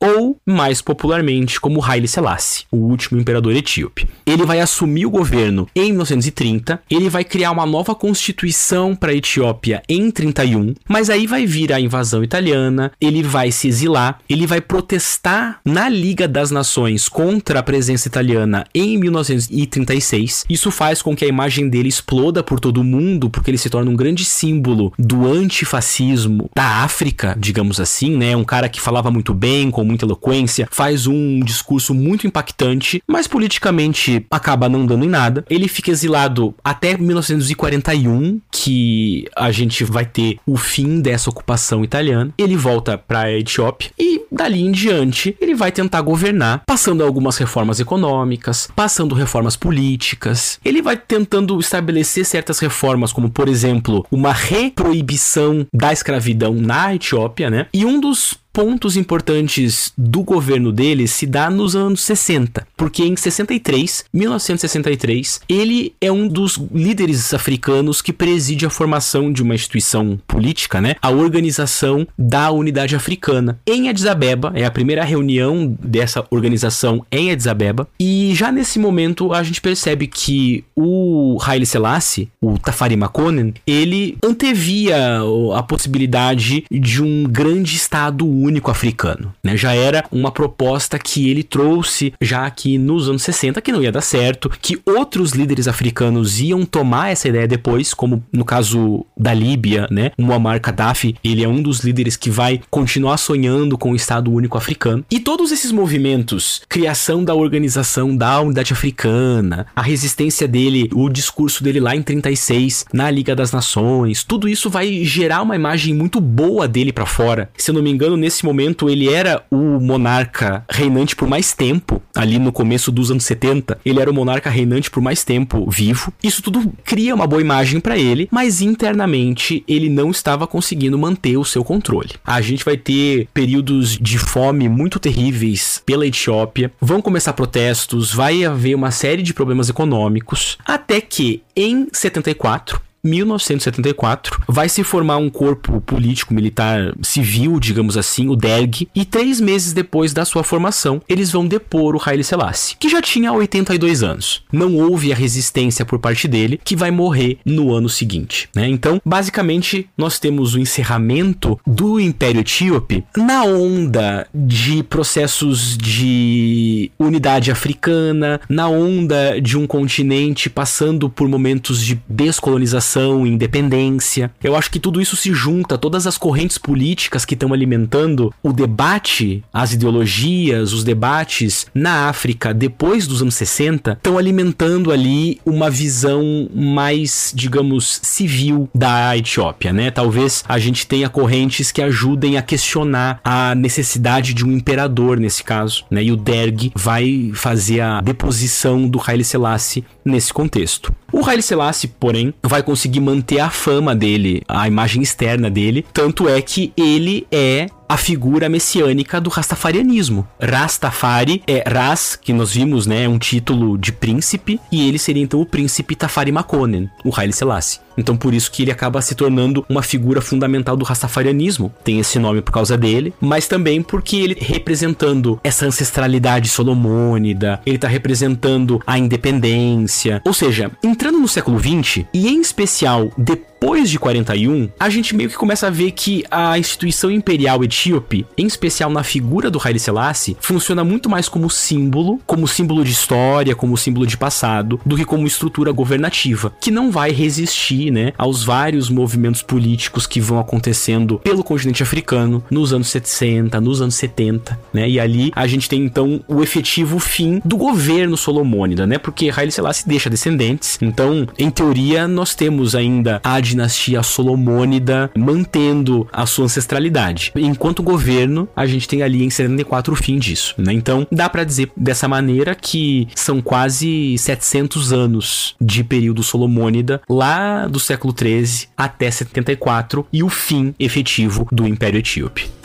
Ou mais popularmente como Haile Selassie, o último imperador etíope. Ele vai assumir o governo em 1930, ele vai criar uma nova constituição para a Etiópia em 31, mas aí vai vir a invasão italiana, ele vai se exilar, ele vai protestar na Liga das Nações contra a presença italiana em 1936. Isso faz com que a imagem dele exploda por todo o mundo, porque ele se torna um grande símbolo do antifascismo da África, digamos assim, né? Um cara que falava muito bem bem, com muita eloquência, faz um discurso muito impactante, mas politicamente acaba não dando em nada. Ele fica exilado até 1941, que a gente vai ter o fim dessa ocupação italiana. Ele volta para a Etiópia e dali em diante ele vai tentar governar, passando algumas reformas econômicas, passando reformas políticas. Ele vai tentando estabelecer certas reformas, como por exemplo, uma reproibição da escravidão na Etiópia, né? E um dos pontos importantes do governo dele se dá nos anos 60, porque em 63, 1963, ele é um dos líderes africanos que preside a formação de uma instituição política, né? A Organização da Unidade Africana. Em Addis Abeba, é a primeira reunião dessa organização em Addis Abeba, e já nesse momento a gente percebe que o Haile Selassie, o Tafari Makonnen, ele antevia a possibilidade de um grande estado único africano. Né? Já era uma proposta que ele trouxe já aqui nos anos 60 que não ia dar certo, que outros líderes africanos iam tomar essa ideia depois, como no caso da Líbia, né? Muammar Gaddafi, ele é um dos líderes que vai continuar sonhando com o Estado único africano. E todos esses movimentos, criação da organização da Unidade Africana, a resistência dele, o discurso dele lá em 36 na Liga das Nações, tudo isso vai gerar uma imagem muito boa dele para fora. Se eu não me engano, nesse momento ele era o monarca reinante por mais tempo, ali no começo dos anos 70, ele era o monarca reinante por mais tempo vivo. Isso tudo cria uma boa imagem para ele, mas internamente ele não estava conseguindo manter o seu controle. A gente vai ter períodos de fome muito terríveis pela Etiópia, vão começar protestos, vai haver uma série de problemas econômicos, até que em 74 1974, vai se formar um corpo político militar civil, digamos assim, o DERG, e três meses depois da sua formação, eles vão depor o Haile Selassie, que já tinha 82 anos. Não houve a resistência por parte dele, que vai morrer no ano seguinte. Né? Então, basicamente, nós temos o encerramento do Império Etíope na onda de processos de unidade africana, na onda de um continente passando por momentos de descolonização independência. Eu acho que tudo isso se junta, todas as correntes políticas que estão alimentando o debate, as ideologias, os debates na África depois dos anos 60 estão alimentando ali uma visão mais, digamos, civil da Etiópia, né? Talvez a gente tenha correntes que ajudem a questionar a necessidade de um imperador nesse caso, né? E o Derg vai fazer a deposição do Haile Selassie nesse contexto. O Haile Selassie, porém, vai conseguir manter a fama dele, a imagem externa dele, tanto é que ele é a figura messiânica do rastafarianismo. Rastafari é Ras, que nós vimos, né, um título de príncipe, e ele seria então o príncipe Tafari Makonnen, o Haile Selassie. Então por isso que ele acaba se tornando uma figura fundamental do rastafarianismo. Tem esse nome por causa dele, mas também porque ele representando essa ancestralidade solomônida, ele está representando a independência. Ou seja, entrando no século 20 e em especial depois de 41, a gente meio que começa a ver que a instituição imperial etíope, em especial na figura do Haile Selassie, funciona muito mais como símbolo, como símbolo de história, como símbolo de passado, do que como estrutura governativa, que não vai resistir, né, aos vários movimentos políticos que vão acontecendo pelo continente africano nos anos 60, nos anos 70, né? E ali a gente tem então o efetivo fim do governo solomônida, né? Porque Haile Selassie deixa descendentes. Então, em teoria, nós temos ainda a dinastia solomônida mantendo a sua ancestralidade. Enquanto governo, a gente tem ali em 74 o fim disso, né? Então, dá para dizer dessa maneira que são quase 700 anos de período solomônida lá do século 13 até 74 e o fim efetivo do Império Etíope.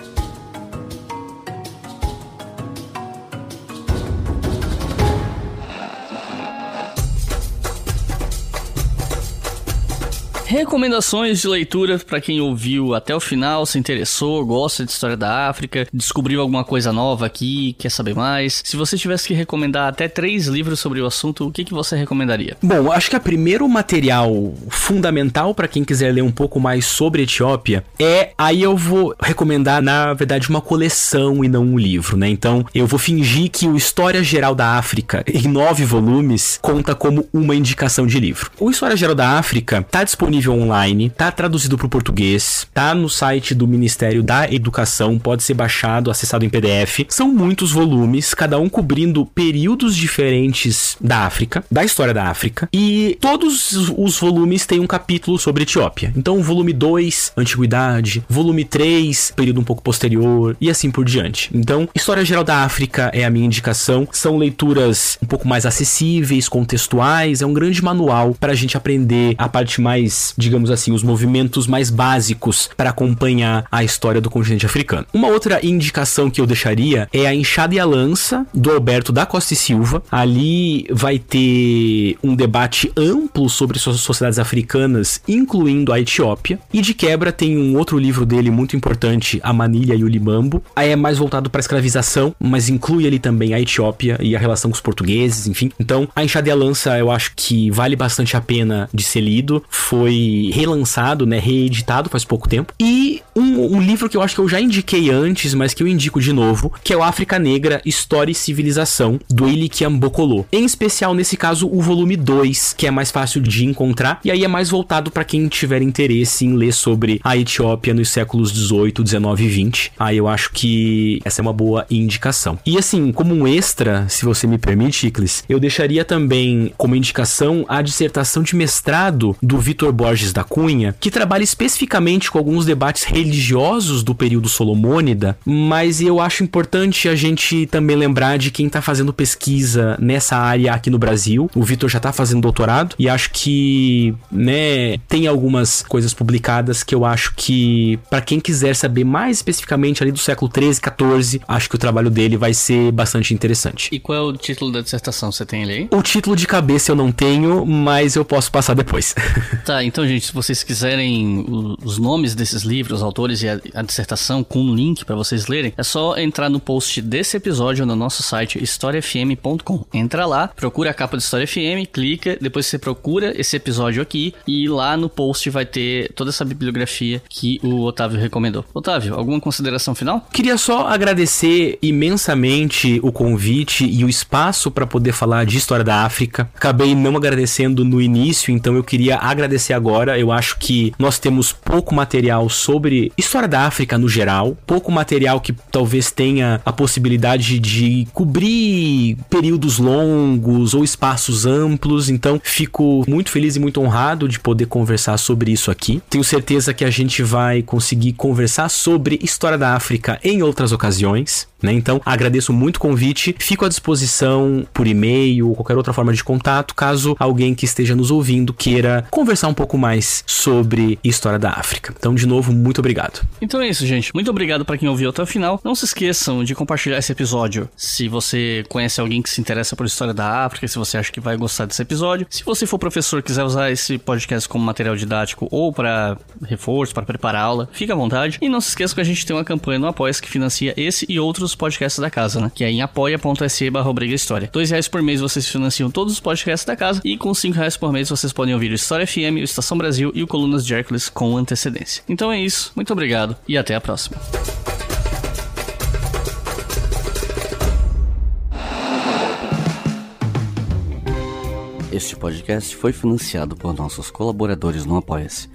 Recomendações de leitura para quem ouviu até o final, se interessou, gosta de história da África, descobriu alguma coisa nova aqui, quer saber mais. Se você tivesse que recomendar até três livros sobre o assunto, o que, que você recomendaria? Bom, acho que o primeiro material fundamental para quem quiser ler um pouco mais sobre Etiópia é aí eu vou recomendar na verdade uma coleção e não um livro, né? Então eu vou fingir que o História Geral da África em nove volumes conta como uma indicação de livro. O História Geral da África tá disponível disponível online, tá traduzido para o português, tá no site do Ministério da Educação, pode ser baixado, acessado em PDF. São muitos volumes, cada um cobrindo períodos diferentes da África, da história da África, e todos os volumes têm um capítulo sobre Etiópia. Então, volume 2, Antiguidade, volume 3, período um pouco posterior, e assim por diante. Então, História Geral da África é a minha indicação. São leituras um pouco mais acessíveis, contextuais, é um grande manual para a gente aprender a parte mais digamos assim, os movimentos mais básicos para acompanhar a história do continente africano. Uma outra indicação que eu deixaria é a Enxada e a Lança, do Alberto da Costa e Silva. Ali vai ter um debate amplo sobre suas sociedades africanas, incluindo a Etiópia. E de quebra tem um outro livro dele muito importante, A Manilha e o Limambo. Aí é mais voltado para escravização, mas inclui ali também a Etiópia e a relação com os portugueses, enfim. Então, a Enxada e a Lança eu acho que vale bastante a pena de ser lido. Foi foi relançado, né, reeditado faz pouco tempo. E um, um, livro que eu acho que eu já indiquei antes, mas que eu indico de novo, que é o África Negra, História e Civilização, do Ilikian Bokolo. Em especial, nesse caso, o volume 2, que é mais fácil de encontrar, e aí é mais voltado para quem tiver interesse em ler sobre a Etiópia nos séculos 18, 19 e 20. Aí eu acho que essa é uma boa indicação. E assim, como um extra, se você me permite, Iclis, eu deixaria também como indicação a dissertação de mestrado do Vitor Borges da Cunha, que trabalha especificamente com alguns debates religiosos do período solomônida, mas eu acho importante a gente também lembrar de quem está fazendo pesquisa nessa área aqui no Brasil. O Vitor já está fazendo doutorado e acho que, né, tem algumas coisas publicadas que eu acho que para quem quiser saber mais especificamente ali do século 13, 14, acho que o trabalho dele vai ser bastante interessante. E qual é o título da dissertação? Você tem aí? O título de cabeça eu não tenho, mas eu posso passar depois. tá, então Então, gente, se vocês quiserem os nomes desses livros, os autores e a, a dissertação com um link para vocês lerem, é só entrar no post desse episódio no nosso site historiafm.com. Entra lá, procura a capa do História FM, clica, depois você procura esse episódio aqui e lá no post vai ter toda essa bibliografia que o Otávio recomendou. Otávio, alguma consideração final? Queria só agradecer imensamente o convite e o espaço para poder falar de história da África. Acabei não agradecendo no início, então eu queria agradecer agora. Eu acho que nós temos pouco material sobre história da África no geral, pouco material que talvez tenha a possibilidade de cobrir períodos longos ou espaços amplos. Então, fico muito feliz e muito honrado de poder conversar sobre isso aqui. Tenho certeza que a gente vai conseguir conversar sobre história da África em outras ocasiões. Né? Então, agradeço muito o convite, fico à disposição por e-mail ou qualquer outra forma de contato, caso alguém que esteja nos ouvindo queira conversar um pouco mais sobre história da África. Então, de novo, muito obrigado. Então é isso, gente. Muito obrigado para quem ouviu até o final. Não se esqueçam de compartilhar esse episódio se você conhece alguém que se interessa por história da África, se você acha que vai gostar desse episódio. Se você for professor quiser usar esse podcast como material didático ou para reforço, para preparar aula, fica à vontade. E não se esqueça que a gente tem uma campanha no Apoia que financia esse e outros podcasts da casa, né? Que é em apoia.se barra História. Dois reais por mês vocês financiam todos os podcasts da casa e com cinco reais por mês vocês podem ouvir o História FM, o Estação Brasil e o Colunas de Hércules com antecedência. Então é isso, muito obrigado e até a próxima. Este podcast foi financiado por nossos colaboradores no Apoia-se.